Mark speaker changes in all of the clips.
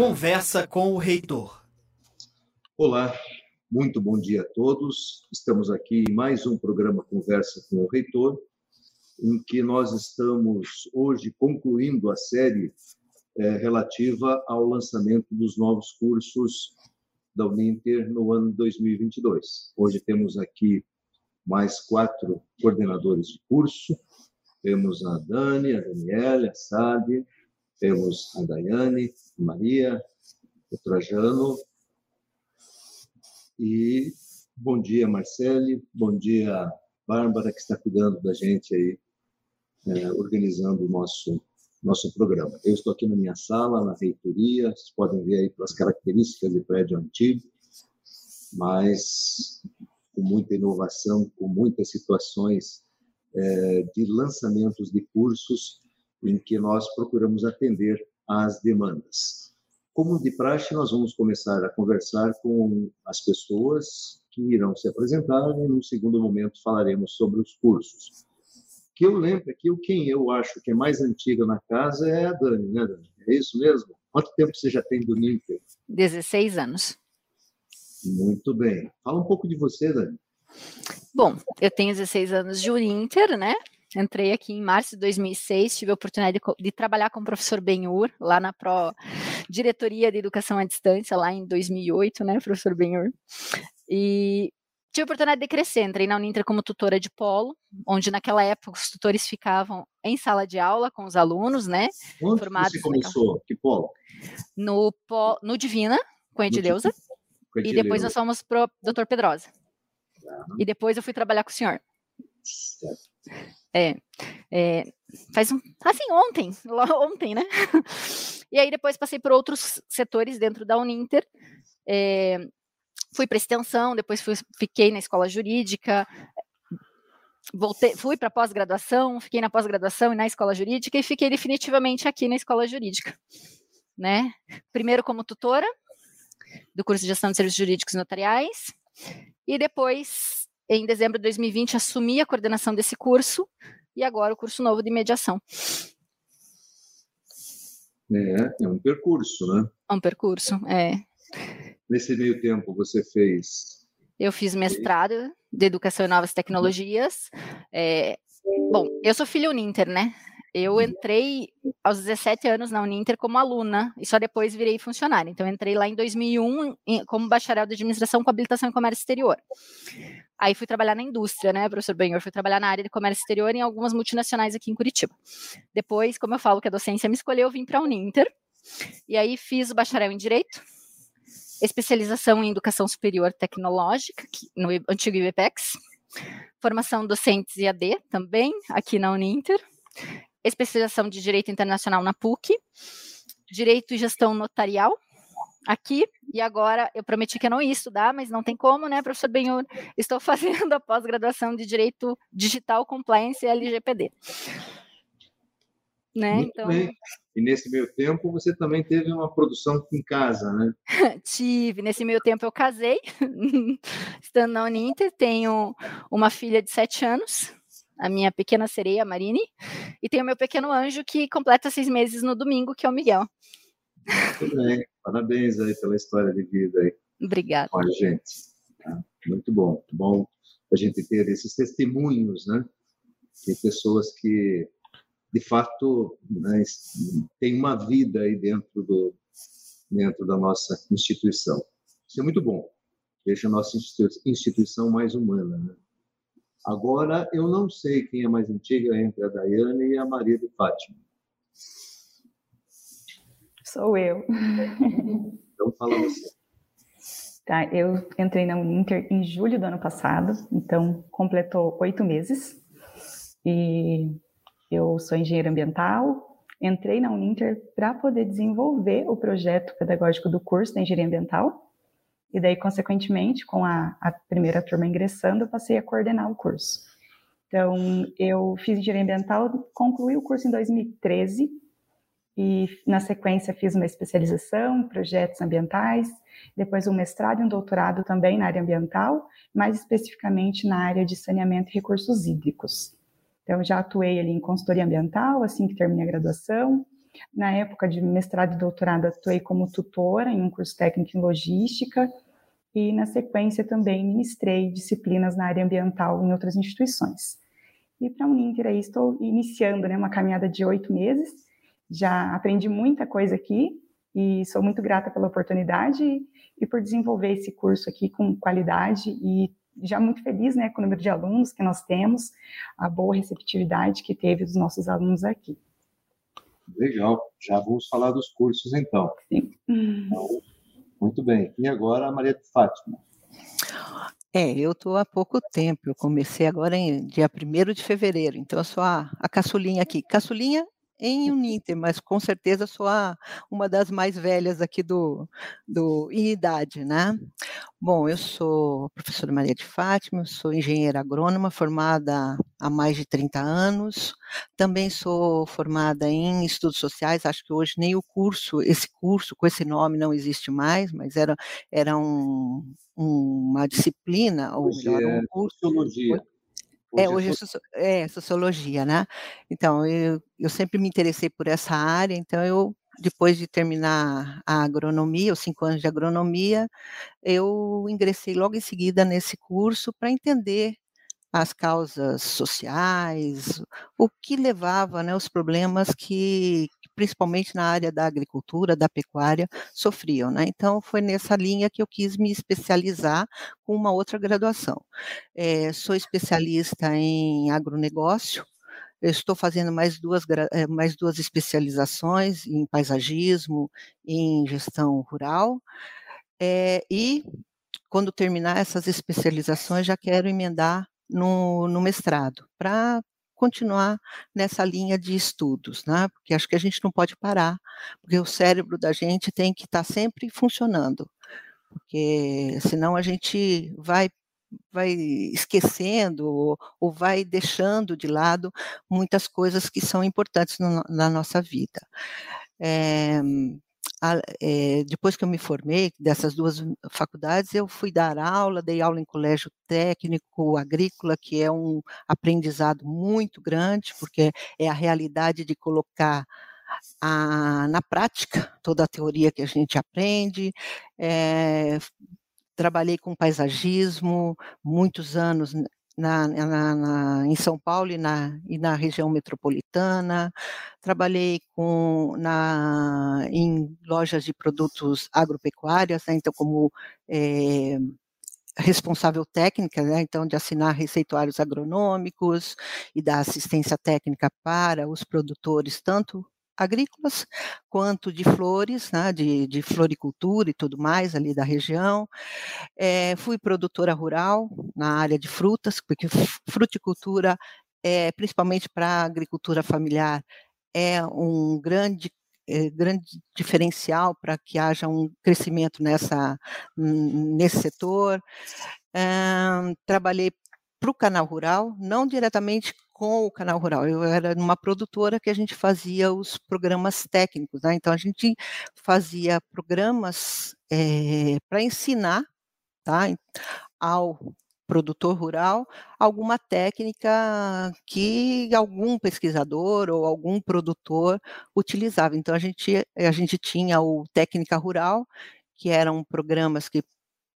Speaker 1: Conversa com o reitor.
Speaker 2: Olá, muito bom dia a todos. Estamos aqui em mais um programa Conversa com o Reitor, em que nós estamos hoje concluindo a série é, relativa ao lançamento dos novos cursos da Uninter no ano 2022. Hoje temos aqui mais quatro coordenadores de curso. Temos a Dani, a Daniela, a Sade, temos a Daiane, a Maria, o Trajano. E bom dia, Marcele, bom dia, Bárbara, que está cuidando da gente aí, é, organizando o nosso, nosso programa. Eu estou aqui na minha sala, na reitoria, vocês podem ver aí pelas características de prédio antigo, mas com muita inovação, com muitas situações é, de lançamentos de cursos em que nós procuramos atender às demandas. Como de praxe, nós vamos começar a conversar com as pessoas que irão se apresentar e, no segundo momento, falaremos sobre os cursos. Que eu lembro que o quem eu acho que é mais antiga na casa é a Dani, né, Dani? É isso mesmo? Quanto tempo você já tem do Ninter?
Speaker 3: 16 anos.
Speaker 2: Muito bem. Fala um pouco de você, Dani.
Speaker 3: Bom, eu tenho 16 anos de Uninter, né? Entrei aqui em março de 2006, tive a oportunidade de, de trabalhar com o professor Benhur, lá na Pro Diretoria de Educação à Distância, lá em 2008, né, professor Benhur. E tive a oportunidade de crescer, entrei na Uninter como tutora de polo, onde naquela época os tutores ficavam em sala de aula com os alunos, né?
Speaker 2: Onde formados você começou? Que polo?
Speaker 3: No, no Divina, com a Edileuza. E depois nós fomos pro Dr. Pedrosa. E depois eu fui trabalhar com o senhor. É, é, faz um, assim, ontem, ontem, né? E aí depois passei por outros setores dentro da Uninter, é, fui para extensão, depois fui, fiquei na escola jurídica, voltei, fui para pós-graduação, fiquei na pós-graduação e na escola jurídica e fiquei definitivamente aqui na escola jurídica, né? Primeiro como tutora do curso de gestão de serviços jurídicos notariais e depois em dezembro de 2020, assumi a coordenação desse curso e agora o curso novo de mediação.
Speaker 2: É, é um percurso, né?
Speaker 3: É um percurso, é.
Speaker 2: Nesse meio tempo, você fez.
Speaker 3: Eu fiz mestrado de Educação e Novas Tecnologias. É, bom, eu sou filha Uninter, né? Eu entrei aos 17 anos na Uninter como aluna e só depois virei funcionária. Então, entrei lá em 2001 como bacharel de administração com habilitação em comércio exterior. Aí fui trabalhar na indústria, né, professor Benhor? Fui trabalhar na área de comércio exterior em algumas multinacionais aqui em Curitiba. Depois, como eu falo que a docência me escolheu, eu vim para a Uninter. E aí fiz o bacharel em Direito, especialização em Educação Superior Tecnológica, no antigo IBPEX, formação docentes IAD também, aqui na Uninter, especialização de Direito Internacional na PUC, Direito e Gestão Notarial, aqui, e agora eu prometi que eu não ia estudar, mas não tem como, né, professor Benhur? Estou fazendo a pós-graduação de Direito Digital Compliance e LGPD.
Speaker 2: Né? Muito então... bem. E nesse meio tempo você também teve uma produção em casa, né?
Speaker 3: Tive. Nesse meio tempo eu casei, estando na Uninter, tenho uma filha de sete anos, a minha pequena sereia, Marine, e tenho meu pequeno anjo que completa seis meses no domingo, que é o Miguel.
Speaker 2: Muito bem, parabéns aí pela história de vida aí.
Speaker 3: Obrigada.
Speaker 2: Com a gente. Tá? Muito bom, muito bom a gente ter esses testemunhos, né? De pessoas que, de fato, né, têm uma vida aí dentro, do, dentro da nossa instituição. Isso é muito bom. Deixa a nossa instituição mais humana, né? Agora, eu não sei quem é mais antiga entre a Daiane e a Maria de Fátima.
Speaker 4: Sou eu.
Speaker 2: Então fala você.
Speaker 4: Tá, eu entrei na Uninter em julho do ano passado, então completou oito meses. E eu sou engenheira ambiental. Entrei na Uninter para poder desenvolver o projeto pedagógico do curso de engenharia ambiental. E daí, consequentemente, com a, a primeira turma ingressando, eu passei a coordenar o curso. Então, eu fiz engenharia ambiental, concluí o curso em 2013 e na sequência fiz uma especialização em projetos ambientais, depois um mestrado e um doutorado também na área ambiental, mais especificamente na área de saneamento e recursos hídricos. Então já atuei ali em consultoria ambiental assim que terminei a graduação, Na época de mestrado e doutorado, atuei como tutora em um curso técnico em logística e, na sequência, também ministrei disciplinas na área ambiental em outras instituições. E para a Uninter aí estou iniciando né, uma caminhada de oito meses, já aprendi muita coisa aqui e sou muito grata pela oportunidade e por desenvolver esse curso aqui com qualidade e já muito feliz né, com o número de alunos que nós temos, a boa receptividade que teve dos nossos alunos aqui.
Speaker 2: Legal, já vamos falar dos cursos então.
Speaker 4: Sim.
Speaker 2: então muito bem. E agora a Maria de Fátima.
Speaker 5: É, eu estou há pouco tempo, eu comecei agora em dia 1 de fevereiro, então eu sou a, a caçulinha aqui. Caçulinha em Uninter, mas com certeza sou a, uma das mais velhas aqui do, do em idade, né? Bom, eu sou professora Maria de Fátima, sou engenheira agrônoma, formada há mais de 30 anos. Também sou formada em estudos sociais, acho que hoje nem o curso, esse curso com esse nome não existe mais, mas era, era um, uma disciplina, ou melhor, um
Speaker 2: é curso.
Speaker 5: É, hoje é, é sociologia, né? Então, eu, eu sempre me interessei por essa área, então eu, depois de terminar a agronomia, os cinco anos de agronomia, eu ingressei logo em seguida nesse curso para entender as causas sociais, o que levava, né, os problemas que, principalmente na área da agricultura, da pecuária, sofriam. Né? Então, foi nessa linha que eu quis me especializar com uma outra graduação. É, sou especialista em agronegócio, eu estou fazendo mais duas, eh, mais duas especializações em paisagismo, em gestão rural, é, e quando terminar essas especializações, já quero emendar no, no mestrado, para continuar nessa linha de estudos, né? Porque acho que a gente não pode parar, porque o cérebro da gente tem que estar tá sempre funcionando, porque senão a gente vai vai esquecendo ou, ou, vai deixando de lado muitas coisas que são importantes no, na nossa vida. É, é, depois que eu me formei dessas duas faculdades, eu fui dar aula, dei aula em colégio técnico agrícola, que é um aprendizado muito grande, porque é a realidade de colocar a, na prática toda a teoria que a gente aprende. É, trabalhei com paisagismo muitos anos na, na, na, em São Paulo e na, e na região metropolitana, trabalhei com, na, em lojas de produtos agropecuárias, né, então como é, responsável técnica, né, então de assinar receituários agronômicos e dar assistência técnica para os produtores, tanto agrícolas, quanto de flores, né, de, de, floricultura e tudo mais ali da região. É, fui produtora rural na área de frutas, porque fruticultura, é, principalmente para a agricultura familiar, é um grande é, grande diferencial para que haja um crescimento nessa, nesse setor. Trabalhei para o canal rural, não diretamente com o canal rural. Eu era numa produtora que a gente fazia os programas técnicos, né? então a gente fazia programas é, para ensinar tá? ao produtor rural alguma técnica que algum pesquisador ou algum produtor utilizava. Então a gente a gente tinha o técnica rural que eram programas que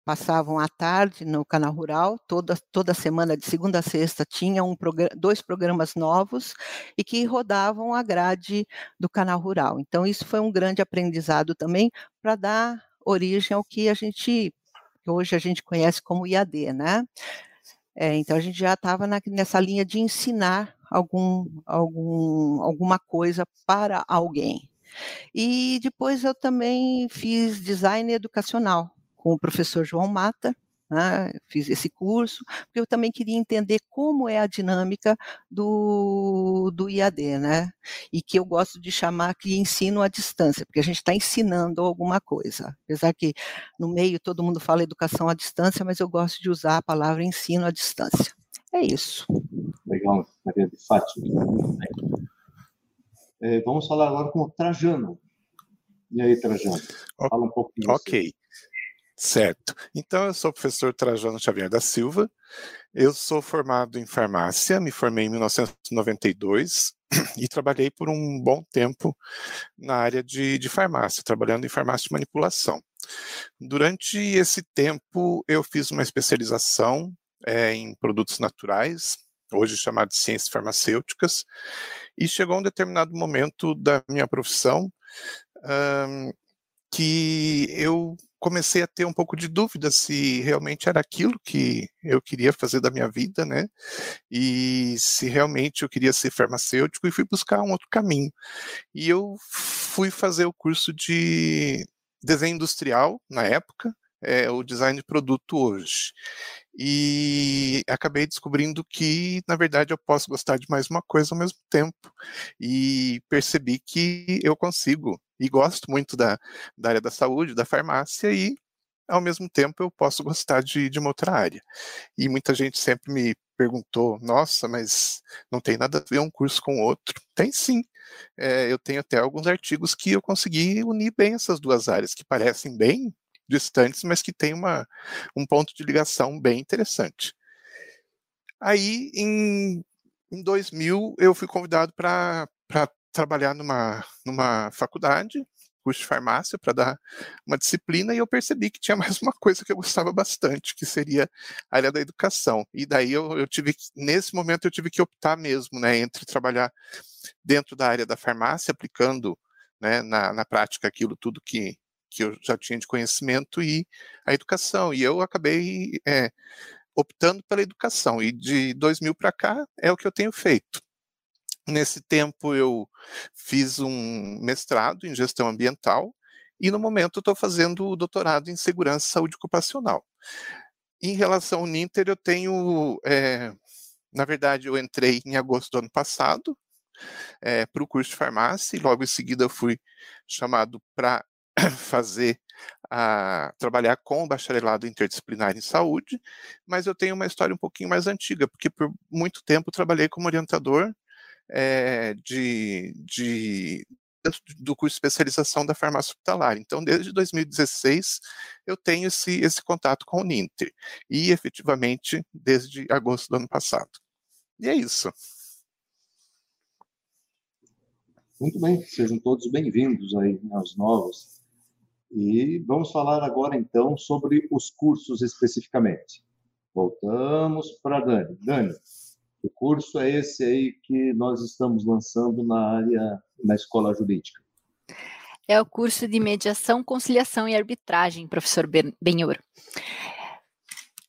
Speaker 5: passavam à tarde no canal rural, toda, toda semana, de segunda a sexta, tinha um dois programas novos e que rodavam a grade do canal rural. Então, isso foi um grande aprendizado também para dar origem ao que a gente, que hoje a gente conhece como IAD, né? É, então, a gente já estava nessa linha de ensinar algum, algum, alguma coisa para alguém. E depois eu também fiz design educacional, com o professor João Mata, né, fiz esse curso, porque eu também queria entender como é a dinâmica do, do IAD, né? E que eu gosto de chamar que ensino à distância, porque a gente está ensinando alguma coisa. Apesar que no meio todo mundo fala educação à distância, mas eu gosto de usar a palavra ensino à distância. É isso.
Speaker 2: Legal, Maria de Fátima. É, vamos falar agora com o Trajano. E aí, Trajano? Fala um pouco
Speaker 6: você. Ok. Certo. Então, eu sou o professor Trajano Xavier da Silva. Eu sou formado em farmácia, me formei em 1992 e trabalhei por um bom tempo na área de, de farmácia, trabalhando em farmácia de manipulação. Durante esse tempo, eu fiz uma especialização é, em produtos naturais, hoje chamado de ciências farmacêuticas, e chegou um determinado momento da minha profissão um, que eu comecei a ter um pouco de dúvida se realmente era aquilo que eu queria fazer da minha vida, né? E se realmente eu queria ser farmacêutico e fui buscar um outro caminho. E eu fui fazer o curso de desenho industrial na época, é o design de produto hoje. E acabei descobrindo que, na verdade, eu posso gostar de mais uma coisa ao mesmo tempo. E percebi que eu consigo e gosto muito da, da área da saúde, da farmácia, e ao mesmo tempo eu posso gostar de, de uma outra área. E muita gente sempre me perguntou: nossa, mas não tem nada a ver um curso com outro? Tem sim. É, eu tenho até alguns artigos que eu consegui unir bem essas duas áreas, que parecem bem distantes, mas que têm uma, um ponto de ligação bem interessante. Aí, em, em 2000, eu fui convidado para trabalhar numa, numa faculdade, curso de farmácia, para dar uma disciplina, e eu percebi que tinha mais uma coisa que eu gostava bastante, que seria a área da educação. E daí eu, eu tive, nesse momento, eu tive que optar mesmo, né, entre trabalhar dentro da área da farmácia, aplicando né, na, na prática aquilo tudo que, que eu já tinha de conhecimento, e a educação. E eu acabei é, optando pela educação. E de 2000 para cá é o que eu tenho feito. Nesse tempo, eu fiz um mestrado em gestão ambiental e, no momento, estou fazendo o doutorado em segurança e saúde ocupacional. Em relação ao Ninter, eu tenho. É, na verdade, eu entrei em agosto do ano passado é, para o curso de farmácia e logo em seguida fui chamado para fazer a trabalhar com o bacharelado interdisciplinar em saúde, mas eu tenho uma história um pouquinho mais antiga, porque por muito tempo trabalhei como orientador é, de, de do curso de especialização da farmácia hospitalar. Então, desde 2016, eu tenho esse, esse contato com o Ninter. E, efetivamente, desde agosto do ano passado. E é isso.
Speaker 2: Muito bem, sejam todos bem-vindos aí aos novos. E vamos falar agora, então, sobre os cursos especificamente. Voltamos para Dani. Dani, o curso é esse aí que nós estamos lançando na área, na escola jurídica.
Speaker 3: É o curso de mediação, conciliação e arbitragem, professor Benhur.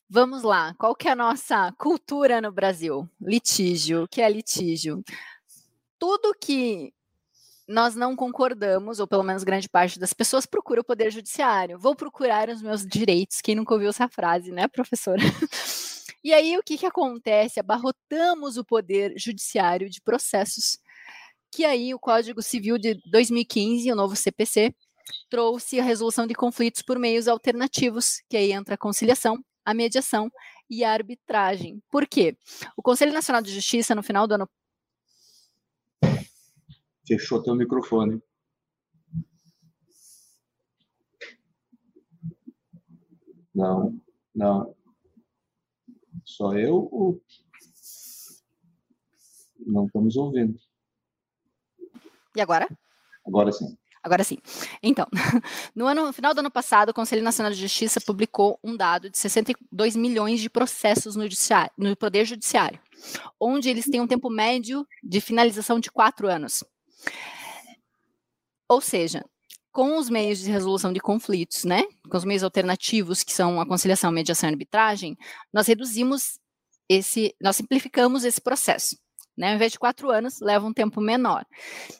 Speaker 3: Vamos lá, qual que é a nossa cultura no Brasil? Litígio, o que é litígio? Tudo que nós não concordamos, ou pelo menos grande parte das pessoas procura o poder judiciário. Vou procurar os meus direitos. Quem nunca ouviu essa frase, né, professora? E aí o que, que acontece? Abarrotamos o poder judiciário de processos, que aí o Código Civil de 2015, o novo CPC, trouxe a resolução de conflitos por meios alternativos, que aí entra a conciliação, a mediação e a arbitragem. Por quê? O Conselho Nacional de Justiça, no final do ano.
Speaker 2: Fechou teu microfone. Não, não. Só eu ou não estamos ouvindo?
Speaker 3: E agora?
Speaker 2: Agora sim.
Speaker 3: Agora sim. Então, no, ano, no final do ano passado, o Conselho Nacional de Justiça publicou um dado de 62 milhões de processos no, no Poder Judiciário, onde eles têm um tempo médio de finalização de quatro anos. Ou seja, com os meios de resolução de conflitos, né, com os meios alternativos, que são a conciliação, mediação e arbitragem, nós reduzimos esse, nós simplificamos esse processo. Né, ao invés de quatro anos, leva um tempo menor.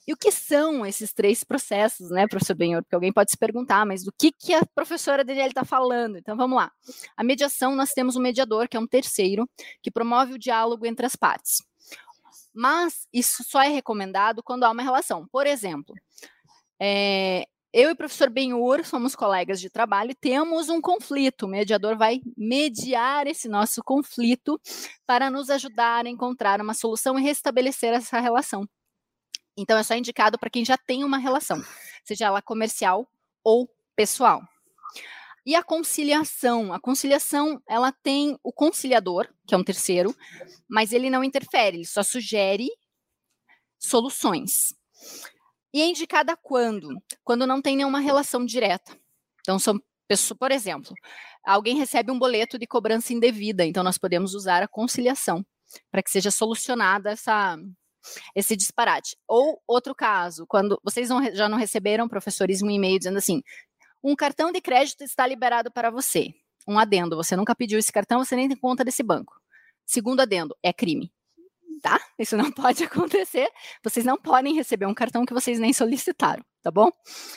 Speaker 3: E o que são esses três processos, né, professor Benhor? Porque alguém pode se perguntar, mas do que, que a professora Daniela está falando? Então, vamos lá. A mediação, nós temos um mediador, que é um terceiro, que promove o diálogo entre as partes. Mas isso só é recomendado quando há uma relação. Por exemplo, é, eu e o professor Benhur somos colegas de trabalho e temos um conflito. O mediador vai mediar esse nosso conflito para nos ajudar a encontrar uma solução e restabelecer essa relação. Então, é só indicado para quem já tem uma relação, seja ela comercial ou pessoal. E a conciliação, a conciliação, ela tem o conciliador, que é um terceiro, mas ele não interfere, ele só sugere soluções. E é indicada quando? Quando não tem nenhuma relação direta. Então, são pessoas, por exemplo, alguém recebe um boleto de cobrança indevida, então nós podemos usar a conciliação para que seja solucionada essa, esse disparate. Ou outro caso, quando vocês não, já não receberam, professores, um e-mail dizendo assim: um cartão de crédito está liberado para você. Um adendo, você nunca pediu esse cartão, você nem tem conta desse banco. Segundo adendo, é crime. Tá? Isso não pode acontecer. Vocês não podem receber um cartão que vocês nem solicitaram, tá bom?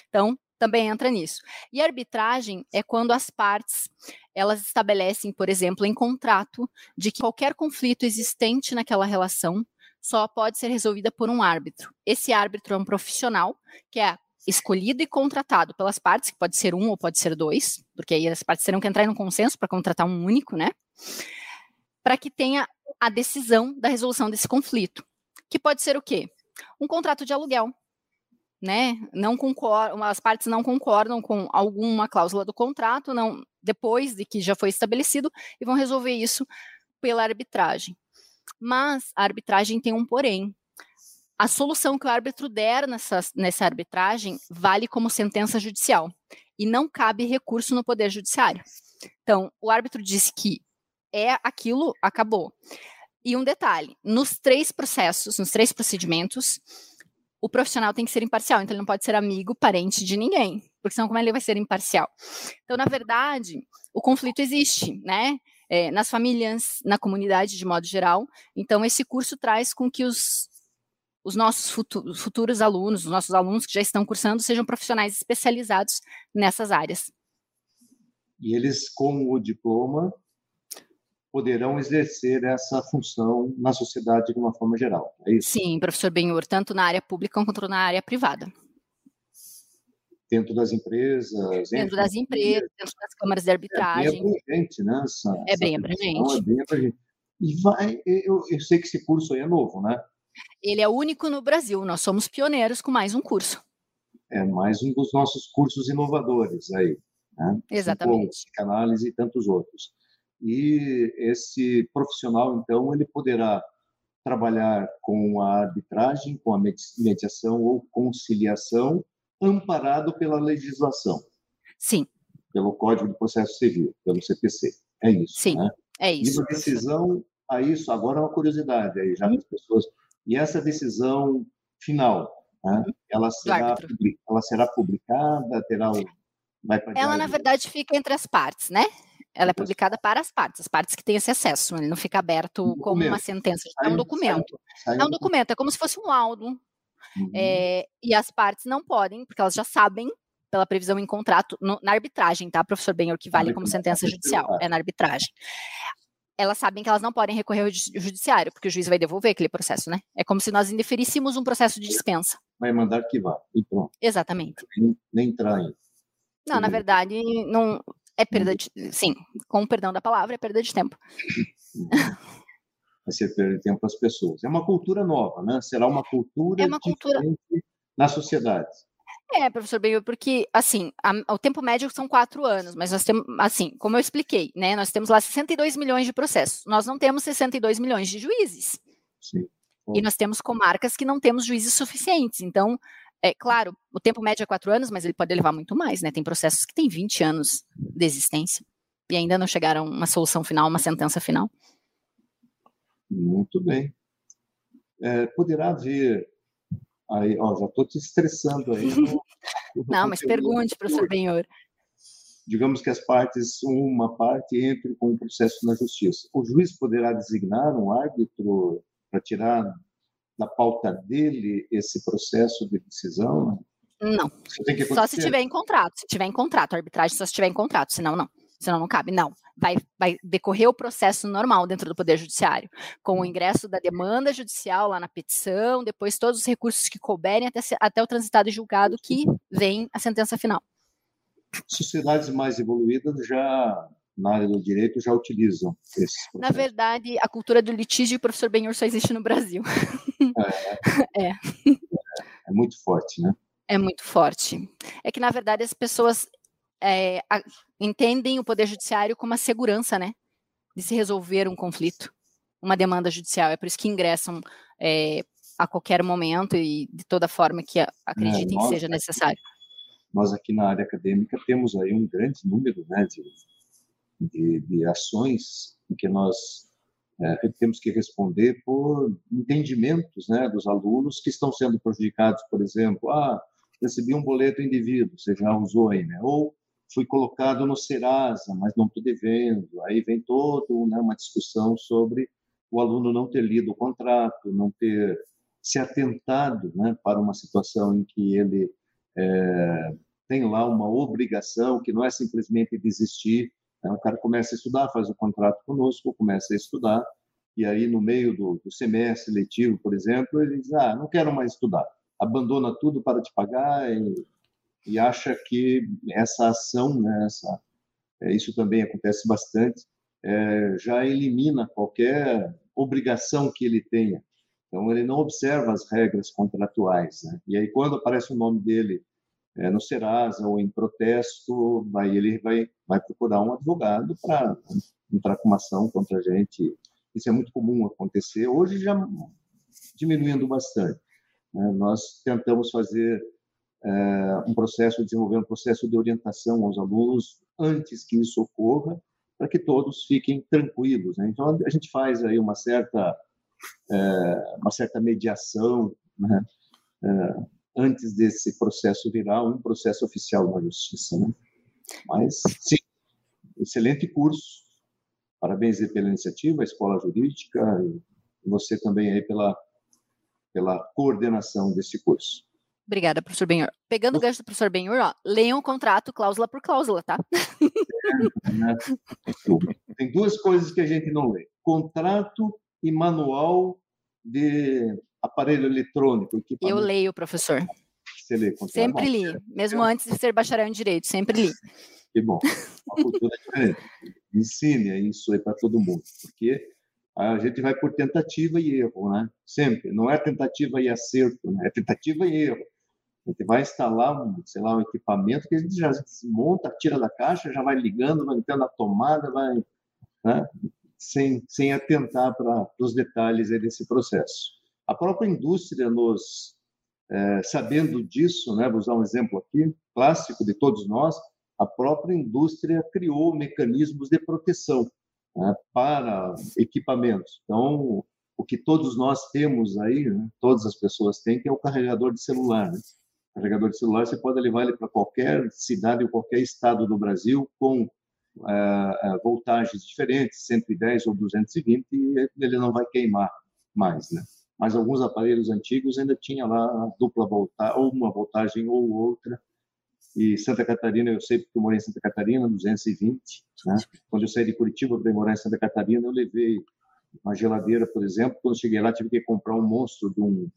Speaker 3: Então, também entra nisso. E arbitragem é quando as partes elas estabelecem, por exemplo, em contrato, de que qualquer conflito existente naquela relação só pode ser resolvida por um árbitro. Esse árbitro é um profissional que é escolhido e contratado pelas partes, que pode ser um ou pode ser dois, porque aí as partes terão que entrar em um consenso para contratar um único, né? Para que tenha a decisão da resolução desse conflito, que pode ser o quê? Um contrato de aluguel, né? Não concordam, as partes não concordam com alguma cláusula do contrato, não depois de que já foi estabelecido e vão resolver isso pela arbitragem. Mas a arbitragem tem um porém. A solução que o árbitro der nessa, nessa arbitragem vale como sentença judicial e não cabe recurso no Poder Judiciário. Então, o árbitro disse que é aquilo, acabou. E um detalhe: nos três processos, nos três procedimentos, o profissional tem que ser imparcial, então ele não pode ser amigo, parente de ninguém, porque senão como ele vai ser imparcial? Então, na verdade, o conflito existe, né? É, nas famílias, na comunidade de modo geral. Então, esse curso traz com que os, os nossos futuros, futuros alunos, os nossos alunos que já estão cursando, sejam profissionais especializados nessas áreas.
Speaker 2: E eles, com o diploma, poderão exercer essa função na sociedade de uma forma geral. É isso?
Speaker 3: Sim, professor Benhur, tanto na área pública quanto na área privada.
Speaker 2: Dentro das empresas.
Speaker 3: Dentro das empresas, dentro das câmaras de arbitragem.
Speaker 2: É bem abrangente, né? Essa,
Speaker 3: é bem abrangente.
Speaker 2: É bem abrangente. E vai, eu, eu sei que esse curso aí é novo, né?
Speaker 3: Ele é único no Brasil, nós somos pioneiros com mais um curso.
Speaker 2: É mais um dos nossos cursos inovadores aí. Né?
Speaker 3: Exatamente.
Speaker 2: Psicanálise e tantos outros e esse profissional, então, ele poderá trabalhar com a arbitragem, com a mediação ou conciliação, amparado pela legislação.
Speaker 3: Sim.
Speaker 2: Pelo Código de Processo Civil, pelo CPC. É isso.
Speaker 3: Sim,
Speaker 2: né?
Speaker 3: é isso.
Speaker 2: E a decisão a isso, agora é uma curiosidade aí, já das pessoas. E essa decisão final, né? Uhum. ela, será, ela será publicada, terá o.
Speaker 3: Ela, na verdade, fica entre as partes, né? Ela é publicada para as partes, as partes que têm esse acesso, ele não fica aberto como uma sentença, é um documento. é um documento, é como se fosse um laudo. Uhum. É, e as partes não podem, porque elas já sabem, pela previsão em contrato, no, na arbitragem, tá, professor Benhor, que vale como sentença judicial, é na arbitragem. Elas sabem que elas não podem recorrer ao judiciário, porque o juiz vai devolver aquele processo, né? É como se nós indeferíssemos um processo de dispensa.
Speaker 2: Vai mandar que vá, e pronto.
Speaker 3: Exatamente.
Speaker 2: Nem, nem em.
Speaker 3: Não, na verdade, não, é perda de. Sim, com o perdão da palavra, é perda de tempo.
Speaker 2: Vai ser perda de tempo para as pessoas. É uma cultura nova, né? Será uma cultura,
Speaker 3: é uma cultura...
Speaker 2: na sociedade.
Speaker 3: É, professor Beio, porque, assim, a, o tempo médio são quatro anos, mas nós temos, assim, como eu expliquei, né, nós temos lá 62 milhões de processos, nós não temos 62 milhões de juízes.
Speaker 2: Sim.
Speaker 3: E nós temos comarcas que não temos juízes suficientes, então, é claro, o tempo médio é quatro anos, mas ele pode levar muito mais, né? Tem processos que têm 20 anos de existência e ainda não chegaram a uma solução final, uma sentença final.
Speaker 2: Muito bem. É, poderá haver. Aí, ó, já estou te estressando aí. No,
Speaker 3: no não, mas pergunte, professor Benhor.
Speaker 2: Digamos que as partes, uma parte entre com o processo na justiça. O juiz poderá designar um árbitro para tirar na pauta dele esse processo de decisão?
Speaker 3: Não. Só se tiver em contrato. Se tiver em contrato, arbitragem só se tiver em contrato, senão não. Senão não cabe. Não. Vai, vai decorrer o processo normal dentro do Poder Judiciário, com o ingresso da demanda judicial lá na petição, depois todos os recursos que couberem até, até o transitado e julgado que vem a sentença final.
Speaker 2: Sociedades mais evoluídas já na área do direito já utilizam esses processos.
Speaker 3: Na verdade, a cultura do litígio, professor Benhor, só existe no Brasil.
Speaker 2: É, é. é muito forte, né?
Speaker 3: É muito forte. É que, na verdade, as pessoas é, a, entendem o poder judiciário como a segurança, né, de se resolver um conflito, uma demanda judicial. É por isso que ingressam é, a qualquer momento e de toda forma que acreditem é, que seja necessário.
Speaker 2: Nós aqui na área acadêmica temos aí um grande número né, de, de, de ações em que nós é, temos que responder por entendimentos né, dos alunos que estão sendo prejudicados, por exemplo, ah, recebi um boleto indivíduo, você já usou aí, né? Ou fui colocado no Serasa, mas não estou devendo. Aí vem todo né, uma discussão sobre o aluno não ter lido o contrato, não ter se atentado né, para uma situação em que ele é, tem lá uma obrigação que não é simplesmente desistir. Né? O cara começa a estudar, faz o contrato conosco, começa a estudar, e aí no meio do, do semestre letivo, por exemplo, ele diz: ah, não quero mais estudar, abandona tudo para te pagar e, e acha que essa ação, né, essa, é, isso também acontece bastante, é, já elimina qualquer obrigação que ele tenha. Então, ele não observa as regras contratuais. Né? E aí, quando aparece o nome dele é, no Serasa ou em protesto, aí ele vai, vai procurar um advogado para entrar com uma ação contra a gente. Isso é muito comum acontecer. Hoje já diminuindo bastante. Né? Nós tentamos fazer é, um processo, desenvolver um processo de orientação aos alunos antes que isso ocorra, para que todos fiquem tranquilos. Né? Então, a gente faz aí uma certa é, uma certa mediação né, é, antes desse processo virar um processo oficial na justiça. Né? Mas, sim, excelente curso. Parabéns pela iniciativa, a Escola Jurídica, e você também aí pela, pela coordenação desse curso.
Speaker 3: Obrigada, professor Benhor. Pegando o gancho do professor Benhor, ó, leiam o contrato cláusula por cláusula, tá?
Speaker 2: É, né? Tem duas coisas que a gente não lê: contrato e manual de aparelho eletrônico.
Speaker 3: Eu leio, professor.
Speaker 2: Você lê
Speaker 3: Sempre li, mesmo antes de ser bacharel em direito, sempre li.
Speaker 2: Que bom. Uma cultura diferente. Ensine isso aí para todo mundo, porque a gente vai por tentativa e erro, né? Sempre. Não é tentativa e acerto, né? é tentativa e erro. A gente vai instalar, um, sei lá, um equipamento que a gente já monta, tira da caixa, já vai ligando, vai entrando na tomada, vai, né? sem, sem atentar para os detalhes desse processo. A própria indústria nos, é, sabendo disso, né, vou usar um exemplo aqui, clássico de todos nós, a própria indústria criou mecanismos de proteção né, para equipamentos. Então, o que todos nós temos aí, né, todas as pessoas têm, que é o carregador de celular. Né? O carregador de celular, você pode levar ele para qualquer cidade ou qualquer estado do Brasil com uh, voltagens diferentes, 110 ou 220, e ele não vai queimar mais, né? Mas alguns aparelhos antigos ainda tinha lá dupla voltagem, ou uma voltagem ou outra. E Santa Catarina, eu sei porque eu morei em Santa Catarina, 220. Né? Quando eu saí de Curitiba para morar em Santa Catarina, eu levei uma geladeira, por exemplo. Quando cheguei lá, tive que comprar um monstro de um,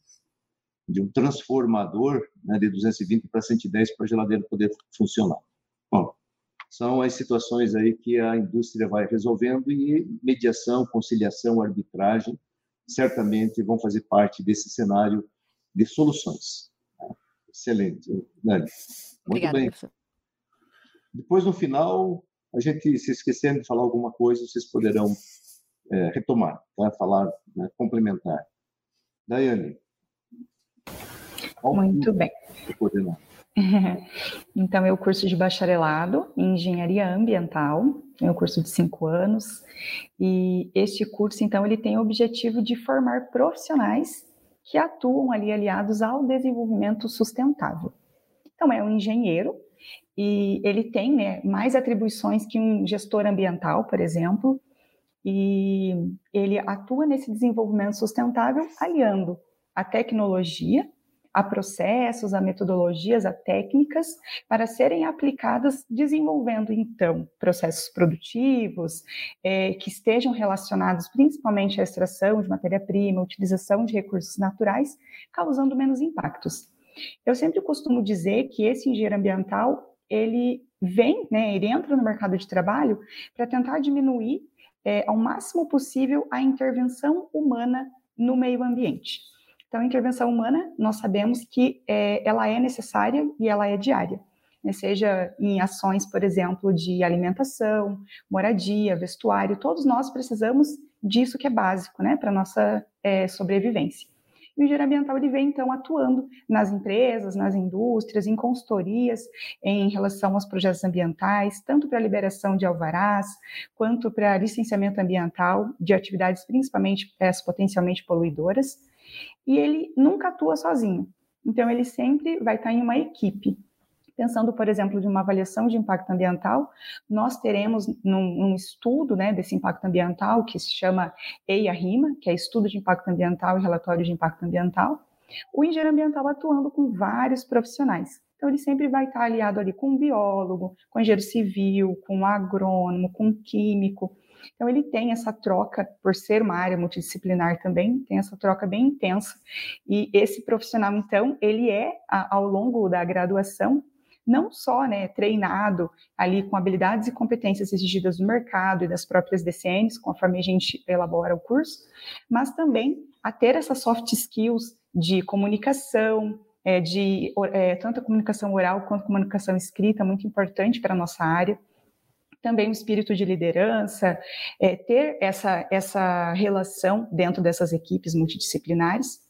Speaker 2: de um transformador né, de 220 para 110 para a geladeira poder funcionar. Bom, são as situações aí que a indústria vai resolvendo e mediação, conciliação, arbitragem certamente vão fazer parte desse cenário de soluções. Excelente, Dani. Muito
Speaker 3: Obrigada,
Speaker 2: bem. Professor. Depois, no final, a gente, se esquecendo de falar alguma coisa, vocês poderão é, retomar, tá? falar, né, complementar. Daiane.
Speaker 4: Muito bem. Coordenar. Então, eu curso de bacharelado em engenharia ambiental, é um curso de cinco anos, e este curso, então, ele tem o objetivo de formar profissionais que atuam ali aliados ao desenvolvimento sustentável. Então, é um engenheiro e ele tem né, mais atribuições que um gestor ambiental, por exemplo, e ele atua nesse desenvolvimento sustentável aliando a tecnologia a processos, a metodologias, a técnicas para serem aplicadas, desenvolvendo então processos produtivos é, que estejam relacionados principalmente à extração de matéria-prima, utilização de recursos naturais, causando menos impactos. Eu sempre costumo dizer que esse engenheiro ambiental ele vem, né, ele entra no mercado de trabalho para tentar diminuir é, ao máximo possível a intervenção humana no meio ambiente. Então, a intervenção humana, nós sabemos que é, ela é necessária e ela é diária. né, seja em ações, por exemplo, de alimentação, moradia, vestuário, todos nós precisamos disso que é básico né, para a nossa é, sobrevivência. E o engenheiro ambiental ele vem, então, atuando nas empresas, nas indústrias, em consultorias em relação aos projetos ambientais, tanto para a liberação de alvarás, quanto para licenciamento ambiental de atividades principalmente é, potencialmente poluidoras. E ele nunca atua sozinho. Então, ele sempre vai estar em uma equipe. Pensando, por exemplo, de uma avaliação de impacto ambiental, nós teremos num, estudo né, desse impacto ambiental que se chama EIA-RIMA, que é Estudo de Impacto Ambiental e Relatório de Impacto Ambiental, o engenheiro ambiental atuando com vários profissionais. Então, ele sempre vai estar aliado ali com um biólogo, com um engenheiro civil, com um agrônomo, com um químico. Então, ele tem essa troca, por ser uma área multidisciplinar também, tem essa troca bem intensa. E esse profissional, então, ele é, ao longo da graduação, não só né, treinado ali com habilidades e competências exigidas do mercado e das próprias DCNs, conforme a gente elabora o curso, mas também a ter essas soft skills de comunicação, é, de é, tanto a comunicação oral quanto a comunicação escrita, muito importante para a nossa área. Também o espírito de liderança, é, ter essa, essa relação dentro dessas equipes multidisciplinares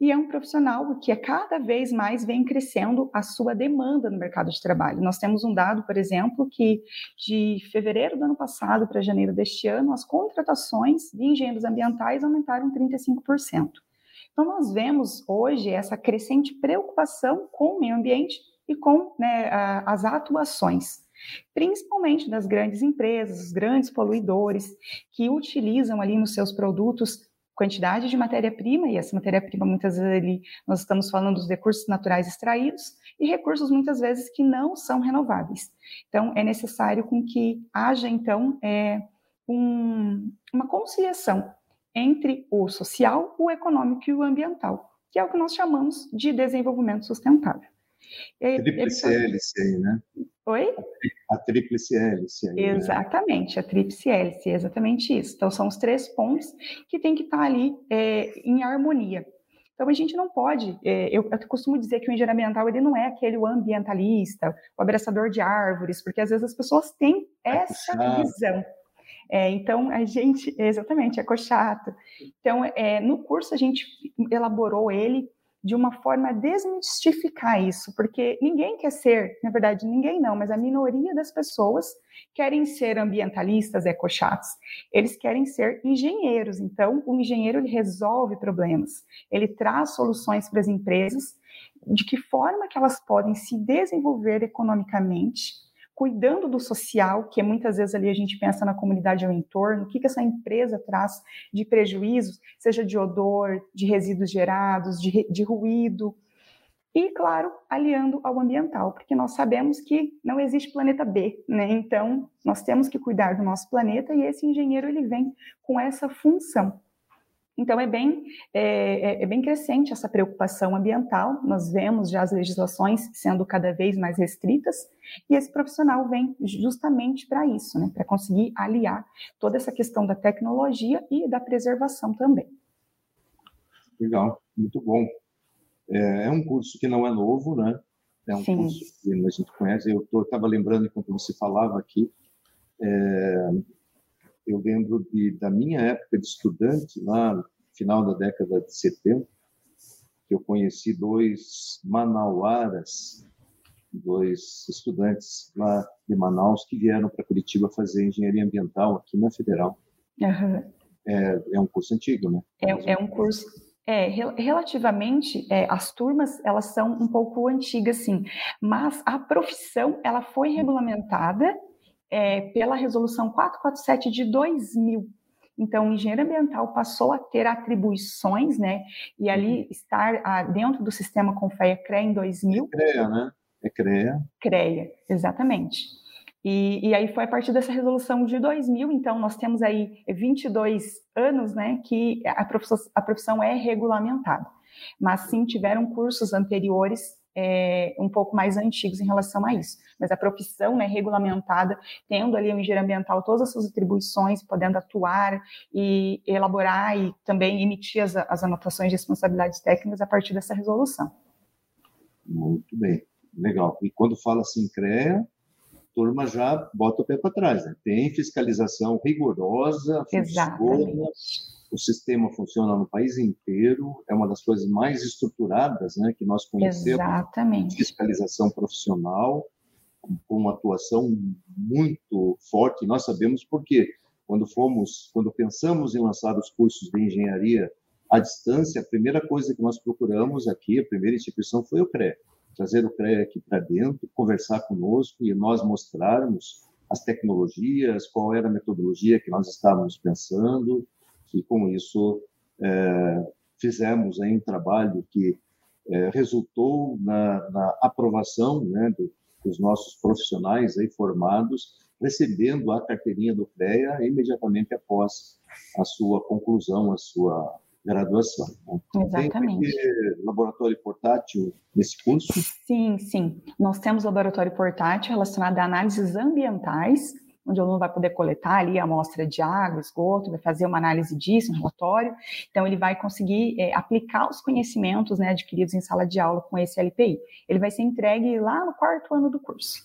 Speaker 4: e é um profissional que a cada vez mais vem crescendo a sua demanda no mercado de trabalho. Nós temos um dado, por exemplo, que de fevereiro do ano passado para janeiro deste ano, as contratações de engenheiros ambientais aumentaram 35%. Então, nós vemos hoje essa crescente preocupação com o meio ambiente e com né, as atuações principalmente das grandes empresas, os grandes poluidores, que utilizam ali nos seus produtos quantidade de matéria-prima, e essa matéria-prima muitas vezes ali, nós estamos falando dos recursos naturais extraídos, e recursos muitas vezes que não são renováveis. Então, é necessário com que haja, então, é, um, uma conciliação entre o social, o econômico e o ambiental, que é o que nós chamamos de desenvolvimento sustentável.
Speaker 2: Tríplice hélice aí, né?
Speaker 4: Oi?
Speaker 2: A tríplice hélice. Aí,
Speaker 4: né? exatamente, né? a tríplice hélice, é exatamente isso. Então, são os três pontos que tem que estar ali é, em harmonia. Então, a gente não pode, é, eu, eu, costumo dizer que o engenheiro ambiental, ele não é aquele ambientalista, o abraçador de árvores, porque às vezes as pessoas têm essa visão. É, então, a gente, exatamente, é cochato. Então, é, no curso, a gente elaborou ele de uma forma a desmistificar isso, porque ninguém quer ser, na verdade, ninguém não, mas a minoria das pessoas querem ser ambientalistas, ecochatos. Eles querem ser engenheiros. Então, o engenheiro ele resolve problemas, ele traz soluções para as empresas de que forma que elas podem se desenvolver economicamente cuidando do social, que muitas vezes ali a gente pensa na comunidade ao entorno, o que, que essa empresa traz de prejuízos, seja de odor, de resíduos gerados, de, de ruído, e, claro, aliando ao ambiental, porque nós sabemos que não existe planeta B, né? Então, nós temos que cuidar do nosso planeta e esse engenheiro ele vem com essa função. Então, é bem, é, é, é, bem crescente essa preocupação ambiental. Nós vemos já as legislações sendo cada vez mais restritas, e esse profissional vem justamente para isso, né, para conseguir aliar toda essa questão da tecnologia e da preservação também.
Speaker 2: Legal, muito bom. É, é um curso que não é novo, né? É um Sim. curso que a gente conhece. Eu estava lembrando enquanto você falava aqui. É, eu lembro de, da minha época de estudante, lá no final da década de 70, que eu conheci dois manauaras, dois estudantes lá de Manaus que vieram para Curitiba fazer engenharia ambiental aqui na Federal. Uhum. É, é, um curso antigo, né?
Speaker 4: É, é um curso é, relativamente, é, as turmas, elas são um pouco antigas, sim, mas a profissão, ela foi regulamentada é, pela resolução 447 de 2000. Então, o engenheiro ambiental passou a ter atribuições, né? E ali uhum. estar ah, dentro do sistema Confeia CREA em 2000.
Speaker 2: É CREA, né? É CREA.
Speaker 4: CREA, exatamente. E, e, aí foi a partir dessa resolução de 2000, então nós temos aí 22 anos, né, que a profissão, a profissão é regulamentada. Mas sim tiveram cursos anteriores é, um pouco mais antigos em relação a isso. Mas a profissão né, regulamentada, tendo ali o engenheiro ambiental todas as suas atribuições, podendo atuar e elaborar e também emitir as, as anotações de responsabilidades técnicas a partir dessa resolução.
Speaker 2: Muito bem. Legal. E quando fala assim, CREA, a turma já bota o pé para trás, né? Tem fiscalização rigorosa, funciona, o sistema funciona no país inteiro, é uma das coisas mais estruturadas, né, que nós conhecemos.
Speaker 4: Exatamente.
Speaker 2: Fiscalização profissional, com uma atuação muito forte. Nós sabemos porque quando fomos, quando pensamos em lançar os cursos de engenharia à distância, a primeira coisa que nós procuramos aqui, a primeira instituição foi o CREA. Trazer o CREA aqui para dentro, conversar conosco e nós mostrarmos as tecnologias, qual era a metodologia que nós estávamos pensando, e com isso é, fizemos aí um trabalho que é, resultou na, na aprovação né, do, dos nossos profissionais aí formados recebendo a carteirinha do CREA imediatamente após a sua conclusão, a sua graduação.
Speaker 4: Né? Exatamente.
Speaker 2: Tem laboratório portátil nesse curso?
Speaker 4: Sim, sim. Nós temos laboratório portátil relacionado a análises ambientais, onde o aluno vai poder coletar ali a amostra de água, esgoto, vai fazer uma análise disso, um relatório. Então, ele vai conseguir é, aplicar os conhecimentos né, adquiridos em sala de aula com esse LPI. Ele vai ser entregue lá no quarto ano do curso.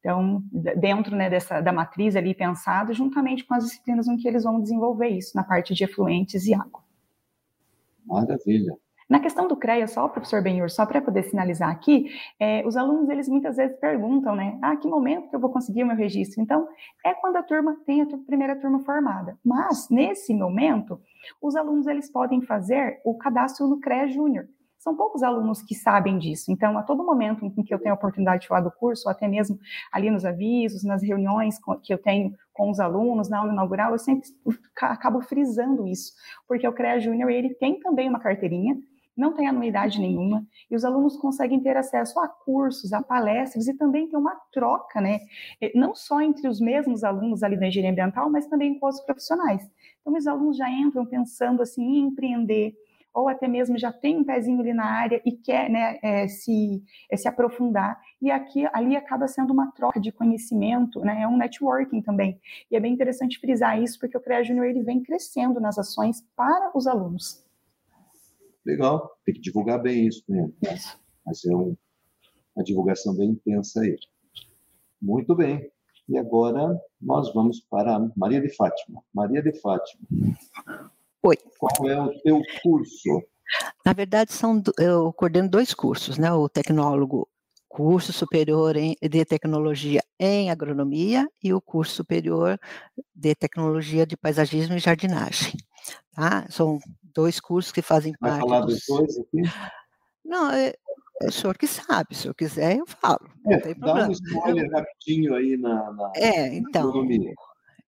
Speaker 4: Então, dentro né, dessa, da matriz ali pensado, juntamente com as disciplinas em que eles vão desenvolver isso, na parte de efluentes e água.
Speaker 2: Maravilha.
Speaker 4: Na questão do CREA, só, professor Benhur, só para poder sinalizar aqui, é, os alunos, eles muitas vezes perguntam, né, ah, que momento que eu vou conseguir o meu registro? Então, é quando a turma tem a primeira turma formada. Mas, nesse momento, os alunos, eles podem fazer o cadastro no CREA Júnior. São poucos alunos que sabem disso. Então, a todo momento em que eu tenho a oportunidade de falar do curso, ou até mesmo ali nos avisos, nas reuniões que eu tenho com os alunos na aula inaugural, eu sempre acabo frisando isso, porque o CREA Júnior, ele tem também uma carteirinha, não tem anuidade nenhuma, e os alunos conseguem ter acesso a cursos, a palestras e também ter uma troca, né? Não só entre os mesmos alunos ali da engenharia ambiental, mas também com os profissionais. Então, os alunos já entram pensando assim em empreender, ou até mesmo já tem um pezinho ali na área e quer né, é, se, é, se aprofundar. E aqui, ali acaba sendo uma troca de conhecimento, né, é um networking também. E é bem interessante frisar isso, porque o CREA Júnior ele vem crescendo nas ações para os alunos.
Speaker 2: Legal, tem que divulgar bem isso, né? Ser um, uma divulgação bem intensa aí. Muito bem. E agora nós vamos para Maria de Fátima. Maria de Fátima.
Speaker 5: Oi.
Speaker 2: Qual é o teu curso?
Speaker 5: Na verdade, são eu coordeno dois cursos, né? O tecnólogo curso superior em, de tecnologia em agronomia e o curso superior de tecnologia de paisagismo e jardinagem. Tá? São dois cursos que fazem
Speaker 2: Vai
Speaker 5: parte.
Speaker 2: falar dos dois aqui?
Speaker 5: Não, é, é o senhor que sabe, se eu quiser eu falo.
Speaker 2: É, dá um spoiler rapidinho aí na, na,
Speaker 5: é, então, na agronomia.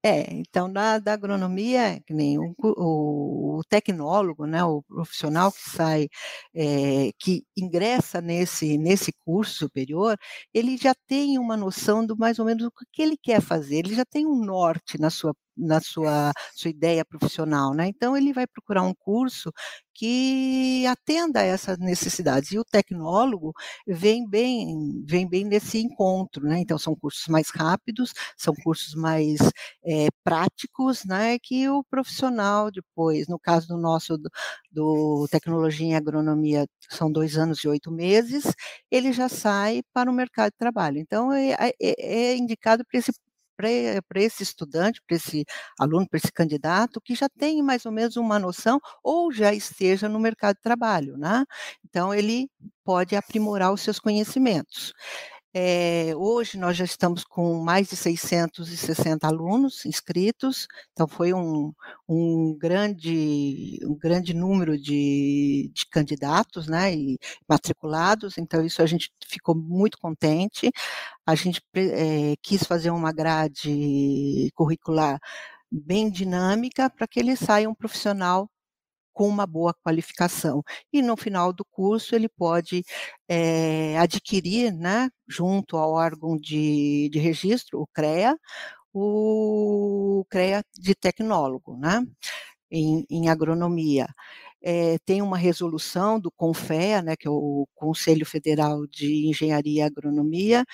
Speaker 5: É, então, da, da agronomia, que nem o, o, o, tecnólogo, né, o profissional que sai, é, que ingressa nesse, nesse curso superior, ele já tem uma noção do mais ou menos o que ele quer fazer, ele já tem um norte na sua na sua, sua ideia profissional, né? Então ele vai procurar um curso que atenda a essas necessidades. E o tecnólogo vem bem, vem bem nesse encontro, né? Então são cursos mais rápidos, são cursos mais é, práticos, né? Que o profissional depois, no caso do nosso do, do tecnologia em agronomia, são dois anos e oito meses, ele já sai para o mercado de trabalho. Então é, é, é indicado para esse para esse estudante, para esse aluno, para esse candidato, que já tem mais ou menos uma noção ou já esteja no mercado de trabalho, né? Então, ele pode aprimorar os seus conhecimentos. É, hoje nós já estamos com mais de 660 alunos inscritos, então foi um, um, grande, um grande número de, de candidatos né, e matriculados, então isso a gente ficou muito contente. A gente é, quis fazer uma grade curricular bem dinâmica para que ele saia um profissional com uma boa qualificação. E no final do curso ele pode é, adquirir, né, junto ao órgão de, de registro, o CREA, o CREA de tecnólogo, né, em, em agronomia. É, tem uma resolução do CONFEA, né, que é o Conselho Federal de Engenharia e Agronomia,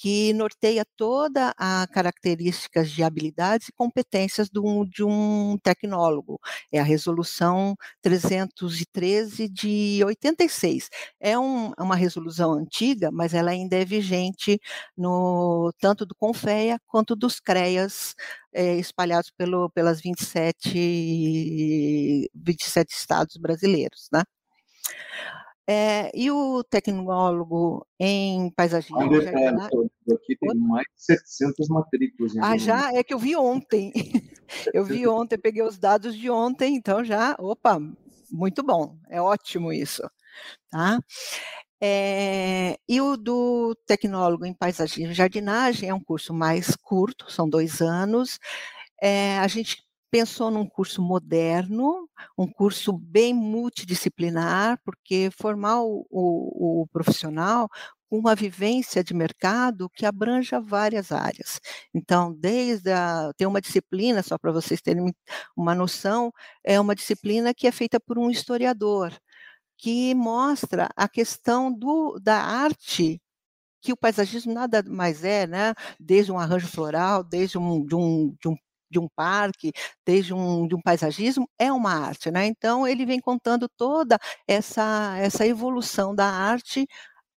Speaker 5: que norteia toda a características de habilidades e competências de um, tecnólogo. É a resolução 313 de 86. É um, uma resolução antiga, mas ela ainda é vigente no tanto do Confeia quanto dos CREAS é, espalhados pelo, pelas 27, 27 estados brasileiros, né? É, e o tecnólogo em paisagismo? Um
Speaker 2: detalhe, aqui tem mais de 700 matrículas.
Speaker 5: Ah, já? É que eu vi ontem. eu vi ontem, peguei os dados de ontem, então já, opa, muito bom, é ótimo isso. Tá? É, e o do tecnólogo em paisagismo e jardinagem é um curso mais curto, são dois anos. É, a gente pensou num curso moderno, um curso bem multidisciplinar, porque formar o, o, o profissional com uma vivência de mercado que abranja várias áreas. Então, desde a, tem uma disciplina, só para vocês terem uma noção, é uma disciplina que é feita por um historiador, que mostra a questão do, da arte que o paisagismo nada mais é, né? Desde um arranjo floral, desde um, de, um, de um de um parque, desde um, de um paisagismo, é uma arte, né? Então ele vem contando toda essa, essa evolução da arte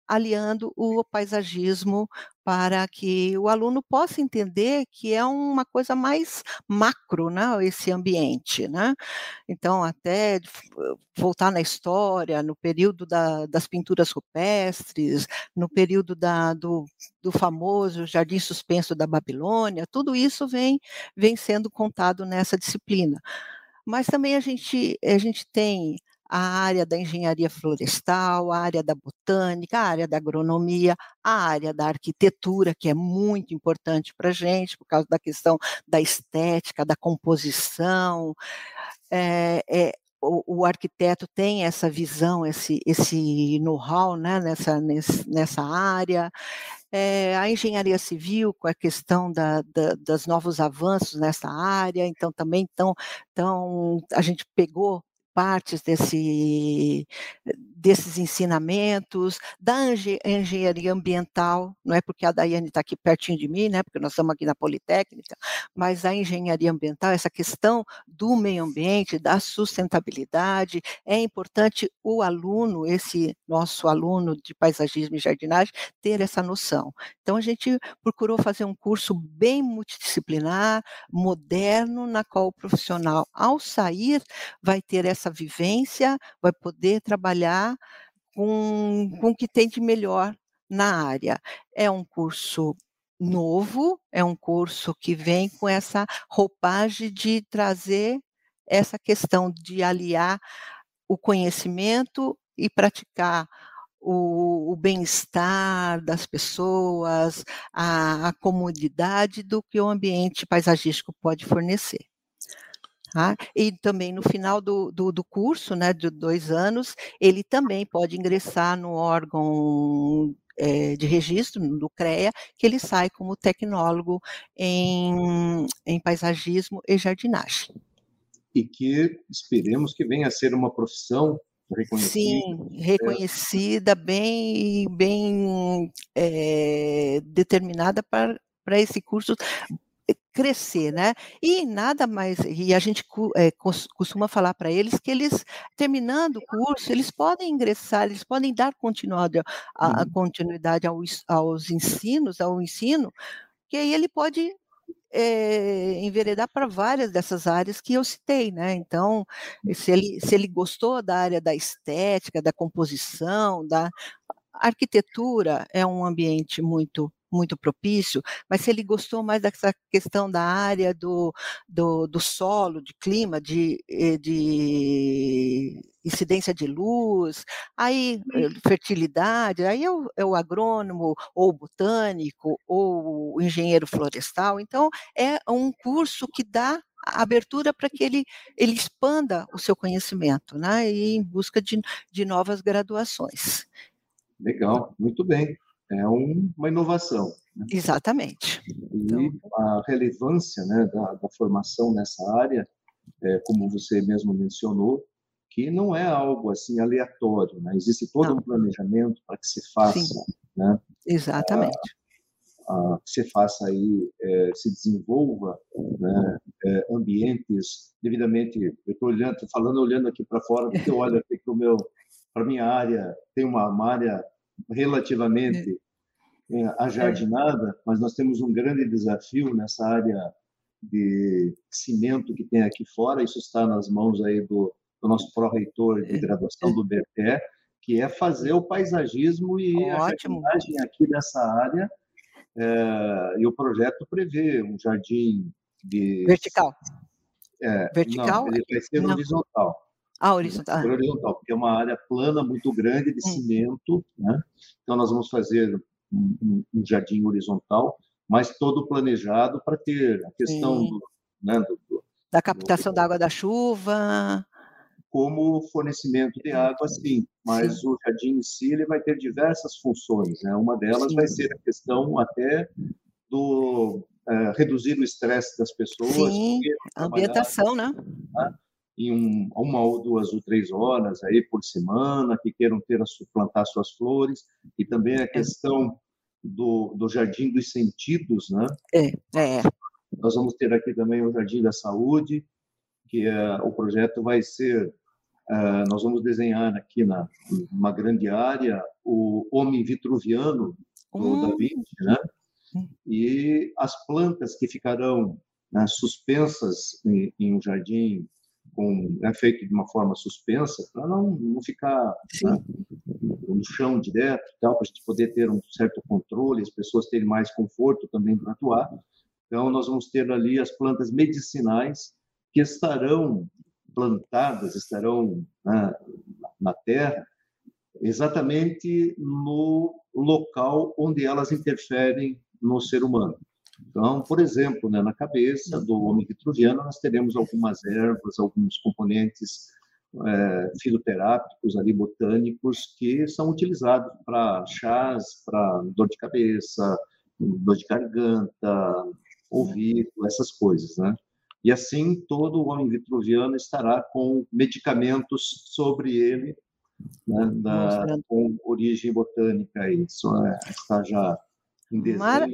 Speaker 5: aliando o paisagismo para que o aluno possa entender que é uma coisa mais macro, né, esse ambiente, né? Então, até voltar na história, no período da, das pinturas rupestres, no período da, do, do famoso Jardim Suspenso da Babilônia, tudo isso vem, vem sendo contado nessa disciplina. Mas também a gente, a gente tem a área da engenharia florestal, a área da botânica, a área da agronomia, a área da arquitetura, que é muito importante para a gente, por causa da questão da estética, da composição. É, é, o, o, arquiteto tem essa visão, esse, esse know-how né, nessa, nessa área. É, a engenharia civil, com a questão da, da, dos novos avanços nessa área, então também tão, tão, a gente pegou partes desse, desses ensinamentos, da engenharia ambiental, não é porque a Daiane está aqui pertinho de mim, né, porque nós estamos aqui na Politécnica, mas a engenharia ambiental, essa questão do meio ambiente, da sustentabilidade, é importante o aluno, esse nosso aluno de paisagismo e jardinagem, ter essa noção. Então, a gente procurou fazer um curso bem multidisciplinar, moderno, na qual o profissional, ao sair, vai ter essa essa vivência, vai poder trabalhar com, com o que tem de melhor na área. É um curso novo, é um curso que vem com essa roupagem de trazer essa questão de aliar o conhecimento e praticar o, o bem-estar das pessoas, a, a comodidade do que o ambiente paisagístico pode fornecer. Tá? E também no final do, do, do, curso, né, de dois anos, ele também pode ingressar no órgão é, de registro, do CREA, que ele sai como tecnólogo em, em paisagismo e jardinagem.
Speaker 2: E que esperemos que venha a ser uma profissão reconhecida.
Speaker 5: Sim, reconhecida, bem, bem é, determinada para, para esse curso crescer, né? E nada mais, e a gente é, costuma falar para eles que eles, terminando o curso, eles podem ingressar, eles podem dar continuidade, a, a uhum. continuidade aos, aos ensinos, ao ensino, que aí ele pode é, enveredar para várias dessas áreas que eu citei, né? Então, se ele, se ele gostou da área da estética, da composição, da arquitetura, é um ambiente muito muito propício, mas se ele gostou mais dessa questão da área do, do, do solo, de clima, de, eh, de incidência de luz, aí eh, fertilidade, aí é o, é o agrônomo, ou o botânico, ou o engenheiro florestal. Então, é um curso que dá abertura para que ele, ele expanda o seu conhecimento, né, e em busca de, de novas graduações.
Speaker 2: Legal, muito bem é um, uma inovação.
Speaker 5: Né? Exatamente.
Speaker 2: E então... a relevância né, da, da, formação nessa área, é, como você mesmo mencionou, que não é algo assim aleatório, né? existe todo não. um planejamento para que se faça. Sim. Né?
Speaker 5: Exatamente.
Speaker 2: a, se faça aí, é, se desenvolva né, é, ambientes devidamente. Eu estou olhando, tô falando, olhando aqui para fora, porque eu olho aqui para o meu, para minha área, tem uma, uma área relativamente é, ajardinada, mas nós temos um grande desafio nessa área de cimento que tem aqui fora. Isso está nas mãos aí do, do nosso pró-reitor de graduação do BPE, que é fazer o paisagismo e Ótimo. a jardinagem aqui dessa área. É, e o projeto prevê um jardim de
Speaker 5: vertical.
Speaker 2: É,
Speaker 5: vertical?
Speaker 2: Não, ele vai ser não. horizontal.
Speaker 5: Ah, horizontal.
Speaker 2: Horizontal, porque é uma área plana muito grande de hum. cimento, né? Então nós vamos fazer um, um, jardim horizontal, mas todo planejado para ter a questão do, né, do, do,
Speaker 5: da captação do, da água da chuva.
Speaker 2: Como fornecimento de água, sim, mas sim. o jardim em si ele vai ter diversas funções. Né? Uma delas sim. vai ser a questão até do é, reduzir o estresse das pessoas.
Speaker 5: Sim, a ambientação, né?
Speaker 2: né? Em um, uma ou duas ou três horas aí por semana, que queiram ter a plantar suas flores, e também a questão do, do Jardim dos Sentidos, né?
Speaker 5: É, é.
Speaker 2: Nós vamos ter aqui também o Jardim da Saúde, que é, o projeto vai ser, uh, nós vamos desenhar aqui na uma grande área o homem vitruviano do hum. Da Vinci, né? E as plantas que ficarão né, suspensas em, em um jardim com, é feito de uma forma suspensa, para não, não ficar né, no chão direto, para a gente poder ter um certo controle, as pessoas terem mais conforto também para atuar. Então, nós vamos ter ali as plantas medicinais que estarão plantadas, estarão né, na terra, exatamente no local onde elas interferem no ser humano. Então, por exemplo, né, na cabeça do homem vitruviano, nós teremos algumas ervas, alguns componentes é, fitoterápicos ali, botânicos, que são utilizados para chás, para dor de cabeça, dor de garganta, ouvido, essas coisas, né? E assim, todo o homem vitruviano estará com medicamentos sobre ele, né, da, com origem botânica. Isso é, está já em desenho. Mara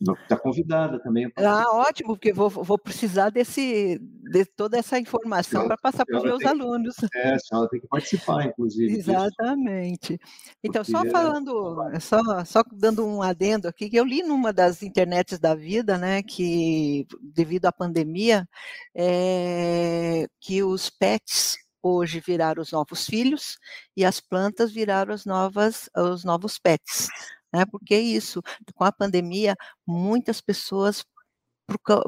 Speaker 2: Está convidada também.
Speaker 5: Ah, ótimo, porque vou, vou precisar desse, de toda essa informação para passar para os meus alunos.
Speaker 2: Que, é, a senhora tem que participar, inclusive.
Speaker 5: Exatamente. Disso. Então, porque só é falando, é... só, só dando um adendo aqui, que eu li numa das internets da vida, né, que devido à pandemia, é, que os pets hoje viraram os novos filhos e as plantas viraram as novas, os novos pets né? Porque é isso, com a pandemia, muitas pessoas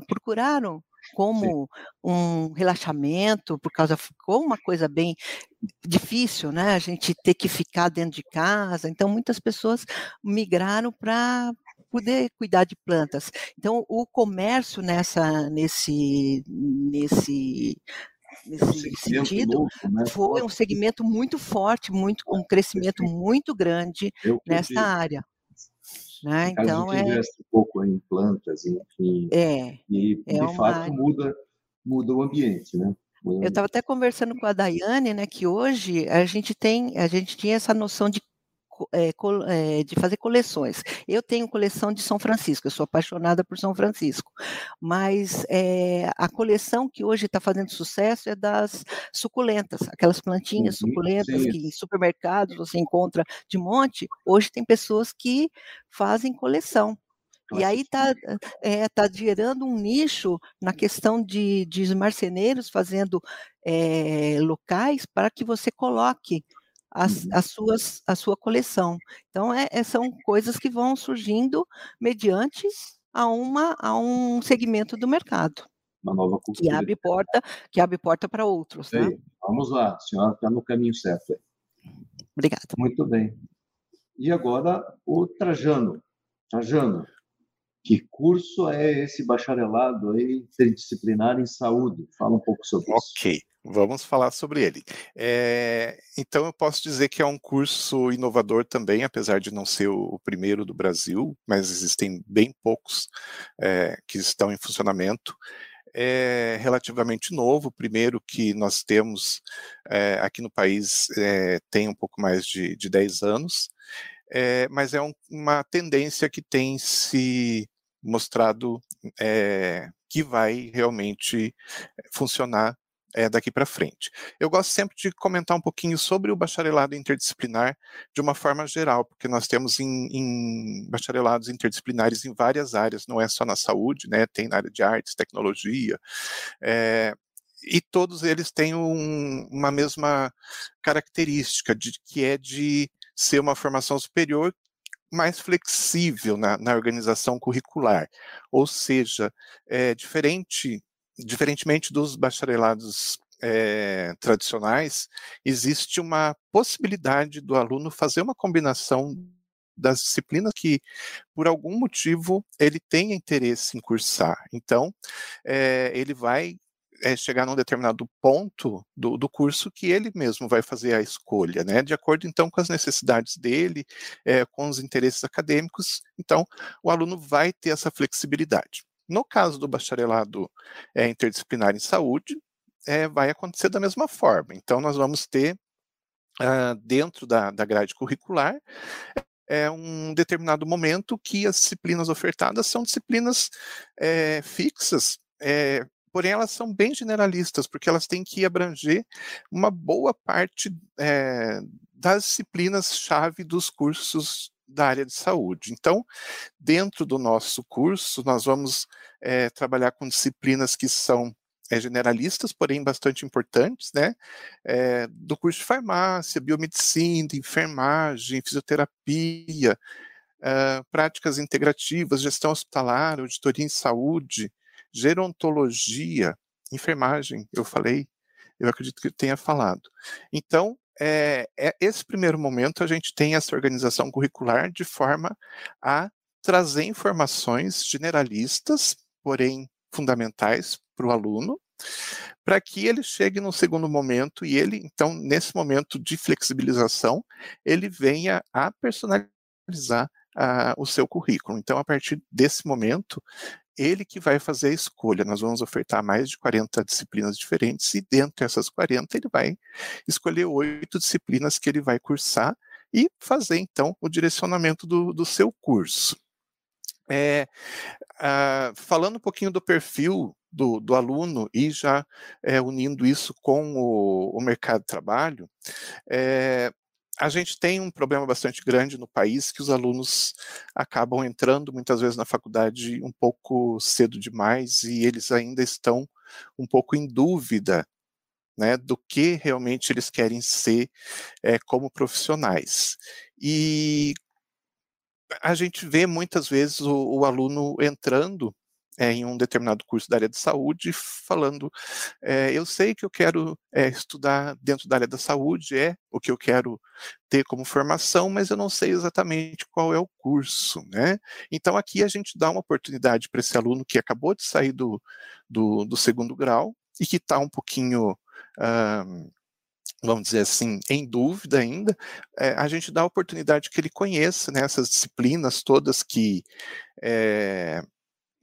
Speaker 5: procuraram como um relaxamento, por causa ficou uma coisa bem difícil, né? A gente ter que ficar dentro de casa. Então muitas pessoas migraram para poder cuidar de plantas. Então o comércio nessa nesse nesse nesse um sentido né? foi um segmento muito forte, muito um crescimento muito grande nessa área. Né?
Speaker 2: Então a gente é investe um pouco em plantas, enfim.
Speaker 5: É.
Speaker 2: E é de fato muda muda o ambiente, né?
Speaker 5: Eu estava até conversando com a Daiane, né, que hoje a gente tem, a gente tinha essa noção de é, de fazer coleções. Eu tenho coleção de São Francisco, eu sou apaixonada por São Francisco, mas é, a coleção que hoje está fazendo sucesso é das suculentas, aquelas plantinhas uhum, suculentas sim. que em supermercados você encontra de monte. Hoje tem pessoas que fazem coleção. E aí está é, tá gerando um nicho na questão de, de marceneiros fazendo é, locais para que você coloque as, uhum. as suas, a sua coleção. Então, é, é, são coisas que vão surgindo mediante a, uma, a um segmento do mercado.
Speaker 2: Uma nova
Speaker 5: cultura. Que abre porta, que abre porta para outros. Né?
Speaker 2: Vamos lá, a senhora está no caminho certo.
Speaker 5: Obrigada.
Speaker 2: Muito bem. E agora o Trajano. Trajano, que curso é esse bacharelado aí interdisciplinar em saúde? Fala um pouco sobre isso.
Speaker 6: Ok. Vamos falar sobre ele. É, então, eu posso dizer que é um curso inovador também, apesar de não ser o, primeiro do Brasil, mas existem bem poucos é, que estão em funcionamento. É relativamente novo, o primeiro que nós temos é, aqui no país tem um pouco mais de, de 10 anos. mas é um, uma tendência que tem se mostrado que vai realmente funcionar é, daqui para frente. Eu gosto sempre de comentar um pouquinho sobre o bacharelado interdisciplinar de uma forma geral, porque nós temos em, em bacharelados interdisciplinares em várias áreas, não é só na saúde, né? Tem na área de artes, tecnologia, é, e todos eles têm um, uma mesma característica, de, que é de ser uma formação superior mais flexível na, na organização curricular, ou seja, é diferente diferentemente dos bacharelados é, tradicionais, existe uma possibilidade do aluno fazer uma combinação das disciplinas que, por algum motivo, ele tem interesse em cursar. Então, é, ele vai é, chegar num determinado ponto do, do, curso que ele mesmo vai fazer a escolha, né? De acordo, então, com as necessidades dele, é, com os interesses acadêmicos. Então, o aluno vai ter essa flexibilidade. No caso do bacharelado é, interdisciplinar em saúde, é, vai acontecer da mesma forma. Então, nós vamos ter, uh, dentro da, da grade curricular, é um determinado momento que as disciplinas ofertadas são disciplinas é, fixas, é, porém elas são bem generalistas, porque elas têm que abranger uma boa parte é, das disciplinas-chave dos cursos da área de saúde. Então, dentro do nosso curso, nós vamos é, trabalhar com disciplinas que são é, generalistas, porém bastante importantes, né? É, do curso de farmácia, biomedicina, enfermagem, fisioterapia, práticas integrativas, gestão hospitalar, auditoria em saúde, gerontologia, enfermagem, eu falei, eu acredito que tenha falado. Então, é, é, esse primeiro momento a gente tem essa organização curricular de forma a trazer informações generalistas, porém fundamentais para o aluno, para que ele chegue no segundo momento e ele, então, nesse momento de flexibilização, ele venha a personalizar uh, o seu currículo. Então, a partir desse momento, ele que vai fazer a escolha. Nós vamos ofertar mais de 40 disciplinas diferentes e dentro dessas 40 ele vai escolher oito disciplinas que ele vai cursar e fazer então o direcionamento do, do seu curso. É, uh, falando um pouquinho do perfil do, do aluno e já é, unindo isso com o, o mercado de trabalho, é, a gente tem um problema bastante grande no país que os alunos acabam entrando muitas vezes na faculdade um pouco cedo demais e eles ainda estão um pouco em dúvida né, do que realmente eles querem ser é, como profissionais. E a gente vê muitas vezes o, o aluno entrando é, em um determinado curso da área de saúde, falando: é, eu sei que eu quero é, estudar dentro da área da saúde, é o que eu quero ter como formação, mas eu não sei exatamente qual é o curso, né? Então aqui a gente dá uma oportunidade para esse aluno que acabou de sair do, do, do segundo grau e que está um pouquinho vamos dizer assim, em dúvida ainda, é, a gente dá a oportunidade que ele conheça né, essas disciplinas todas que é,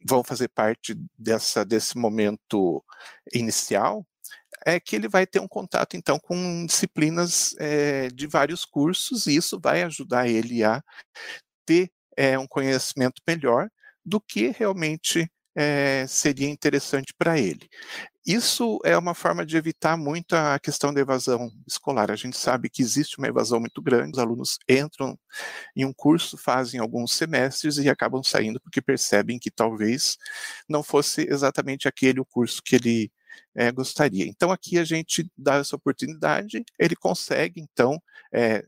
Speaker 6: vão fazer parte dessa, desse momento inicial, é que ele vai ter um contato, então, com disciplinas é, de vários cursos, e isso vai ajudar ele a ter um conhecimento melhor do que realmente é, seria interessante para ele. Isso é uma forma de evitar muito a questão da evasão escolar. A gente sabe que existe uma evasão muito grande, os alunos entram em um curso, fazem alguns semestres e acabam saindo porque percebem que talvez não fosse exatamente aquele o curso que ele é, gostaria. Então, aqui a gente dá essa oportunidade, ele consegue, então, é,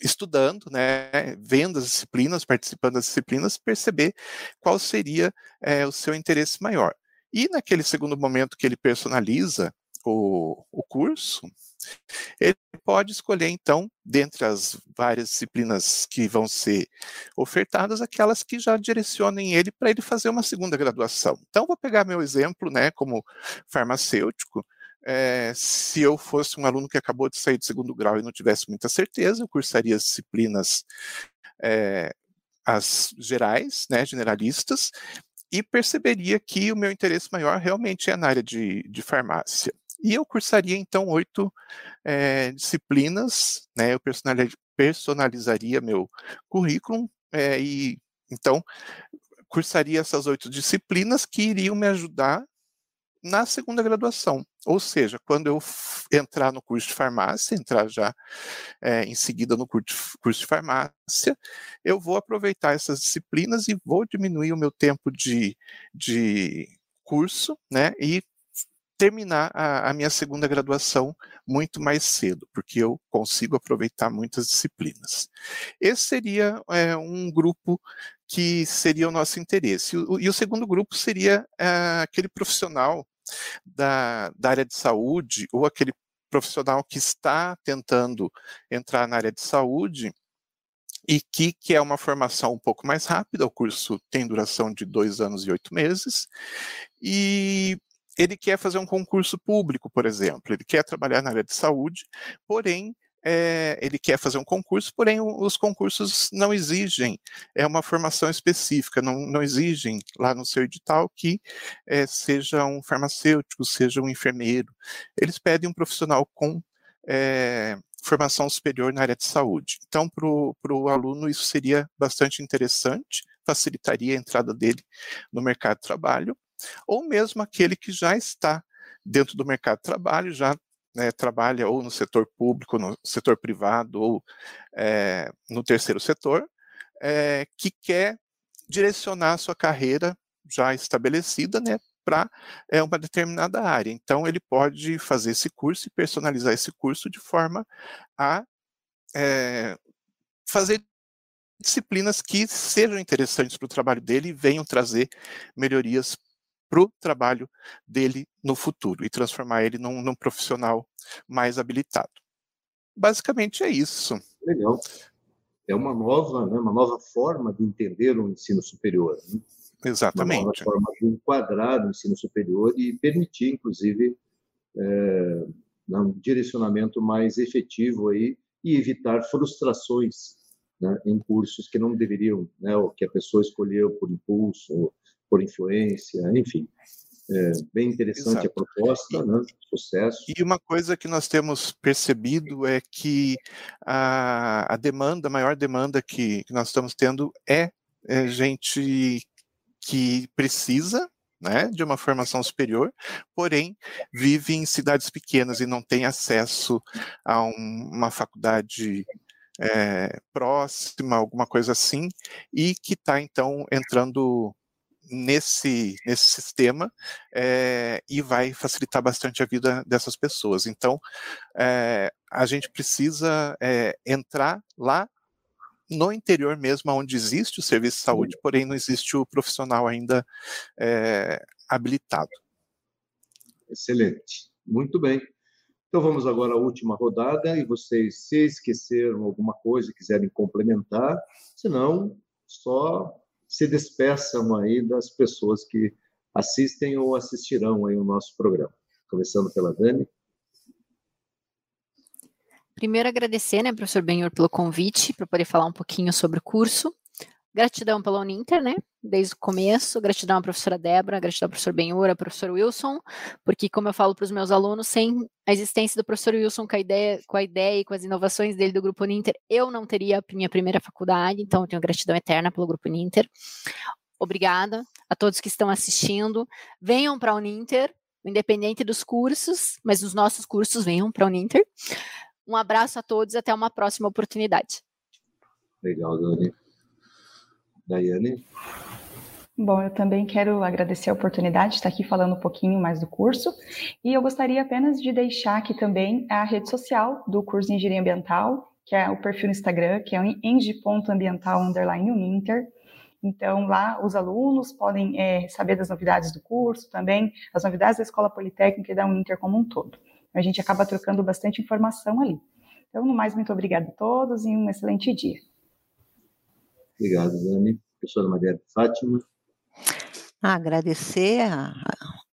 Speaker 6: estudando, né, vendo as disciplinas, participando das disciplinas, perceber qual seria é, o seu interesse maior. E naquele segundo momento que ele personaliza o, o curso, ele pode escolher, então, dentre as várias disciplinas que vão ser ofertadas, aquelas que já direcionem ele para ele fazer uma segunda graduação. Então, vou pegar meu exemplo, né, como farmacêutico, é, se eu fosse um aluno que acabou de sair do segundo grau e não tivesse muita certeza, eu cursaria as disciplinas é, as gerais, né, generalistas, e perceberia que o meu interesse maior realmente é na área de, de farmácia. e eu cursaria então oito é, disciplinas, né? Eu personalizaria meu currículo é, e então cursaria essas oito disciplinas que iriam me ajudar na segunda graduação. Ou seja, quando eu entrar no curso de farmácia, entrar já é, em seguida no curso de farmácia, eu vou aproveitar essas disciplinas e vou diminuir o meu tempo de, de curso, né? E terminar a, a, minha segunda graduação muito mais cedo, porque eu consigo aproveitar muitas disciplinas. Esse seria é, um grupo que seria o nosso interesse. O, e o segundo grupo seria é, aquele profissional da, da área de saúde ou aquele profissional que está tentando entrar na área de saúde e que quer é uma formação um pouco mais rápida, o curso tem duração de dois anos e oito meses, e ele quer fazer um concurso público, por exemplo, ele quer trabalhar na área de saúde, porém é, ele quer fazer um concurso, porém os concursos não exigem é uma formação específica, não, não exigem lá no seu edital que é, seja um farmacêutico, seja um enfermeiro. Eles pedem um profissional com é, formação superior na área de saúde. Então, para o aluno, isso seria bastante interessante, facilitaria a entrada dele no mercado de trabalho ou mesmo aquele que já está dentro do mercado de trabalho, já né, trabalha ou no setor público, no setor privado ou é, no terceiro setor, é, que quer direcionar a sua carreira já estabelecida né, para é, uma determinada área. Então, ele pode fazer esse curso e personalizar esse curso de forma a é, fazer disciplinas que sejam interessantes para o trabalho dele e venham trazer melhorias para o trabalho dele no futuro e transformar ele num, num, profissional mais habilitado. Basicamente é isso.
Speaker 2: Legal. É uma nova, né, uma nova forma de entender o ensino superior. Né?
Speaker 6: Exatamente. Uma nova
Speaker 2: forma de enquadrar o ensino superior e permitir, inclusive, é, um direcionamento mais efetivo aí e evitar frustrações né, em cursos que não deveriam, né, ou que a pessoa escolheu por impulso, por influência, enfim. É bem interessante Exato. a proposta, né? sucesso.
Speaker 6: E uma coisa que nós temos percebido é que a, a demanda, a maior demanda que, que nós estamos tendo é, é gente que precisa né, de uma formação superior, porém vive em cidades pequenas e não tem acesso a um, uma faculdade é, próxima, alguma coisa assim, e que está então entrando nesse, nesse sistema é, e vai facilitar bastante a vida dessas pessoas. Então, é, a gente precisa é, entrar lá no interior mesmo, onde existe o serviço de saúde, porém não existe o profissional ainda habilitado.
Speaker 2: Excelente, muito bem. Então vamos agora à última rodada e vocês, se esqueceram alguma coisa, quiserem complementar, senão só se despeçam aí das pessoas que assistem ou assistirão aí o nosso programa. Começando pela Dani.
Speaker 3: Primeiro agradecer, né, professor Benhor, pelo convite para poder falar um pouquinho sobre o curso. Gratidão pela Uninter, né? Desde o começo. Gratidão à professora Débora, gratidão ao professor Benhura, ao professor Wilson, porque, como eu falo para os meus alunos, sem a existência do professor Wilson com a, ideia, com a ideia e com as inovações dele do Grupo Uninter, eu não teria a minha primeira faculdade, então eu tenho gratidão eterna pelo Grupo Uninter. Obrigada a todos que estão assistindo. Venham para a Uninter, independente dos cursos, mas os nossos cursos venham para a Uninter. Um abraço a todos e até uma próxima oportunidade.
Speaker 2: Legal, Dani. Daiane?
Speaker 4: Bom, eu também quero agradecer a oportunidade de estar aqui falando um pouquinho mais do curso e eu gostaria apenas de deixar aqui também a rede social do curso de Engenharia Ambiental, que é o perfil no Instagram, que é eng.ambiental uninter. Então, lá os alunos podem é, saber das novidades do curso, também as novidades da Escola Politécnica e da Uninter como um todo. A gente acaba trocando bastante informação ali. Então, no mais, muito obrigada a todos e um excelente dia.
Speaker 2: Obrigado, Dani. Professora Maria Fátima.
Speaker 5: Ah, agradecer a,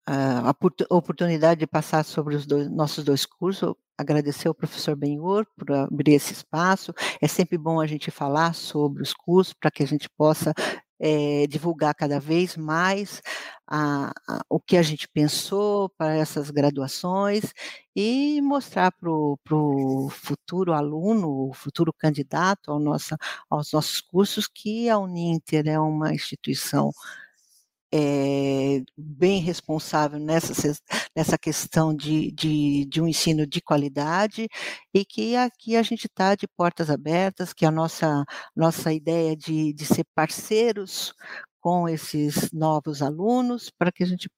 Speaker 5: a, a, oportunidade de passar sobre os dois, nossos dois cursos, agradecer ao professor Benhur por abrir esse espaço. É sempre bom a gente falar sobre os cursos para que a gente possa é, divulgar cada vez mais a, a, o que a gente pensou para essas graduações e mostrar para o futuro aluno, o futuro candidato ao nossa, aos nossos cursos, que a Uninter é uma instituição é, bem responsável nessa, nessa questão de, de, de, um ensino de qualidade e que aqui a gente está de portas abertas, que a nossa, nossa ideia de, de ser parceiros com esses novos alunos para que a gente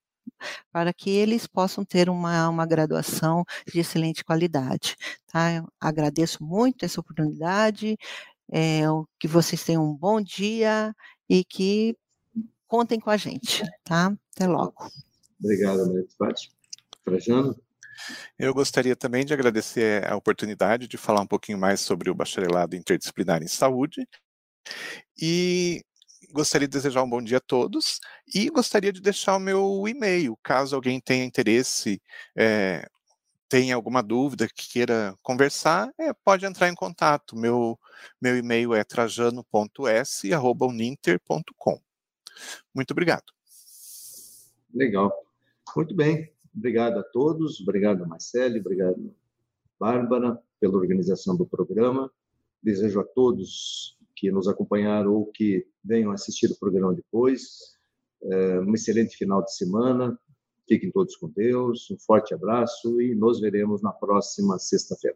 Speaker 5: para que eles possam ter uma, uma graduação de excelente qualidade. Tá? Agradeço muito essa oportunidade, é, que vocês tenham um bom dia e que contem com a gente, tá? Até logo.
Speaker 2: Obrigado, Maria Fátima. Trajano?
Speaker 6: Eu gostaria também de agradecer a oportunidade de falar um pouquinho mais sobre o bacharelado interdisciplinar em saúde e gostaria de desejar um bom dia a todos e gostaria de deixar o meu e-mail, caso alguém tenha interesse, é, tenha alguma dúvida que queira conversar, é, pode entrar em contato. Meu, meu e-mail é trajano.s.uninter.com. Muito obrigado.
Speaker 2: Legal. Muito bem. Obrigado a todos. Obrigado, Marcele. Obrigado, Bárbara, pela organização do programa. Desejo a todos que nos acompanharam ou que venham assistir o programa depois é, um excelente final de semana. Fiquem todos com Deus. Um forte abraço e nos veremos na próxima sexta-feira.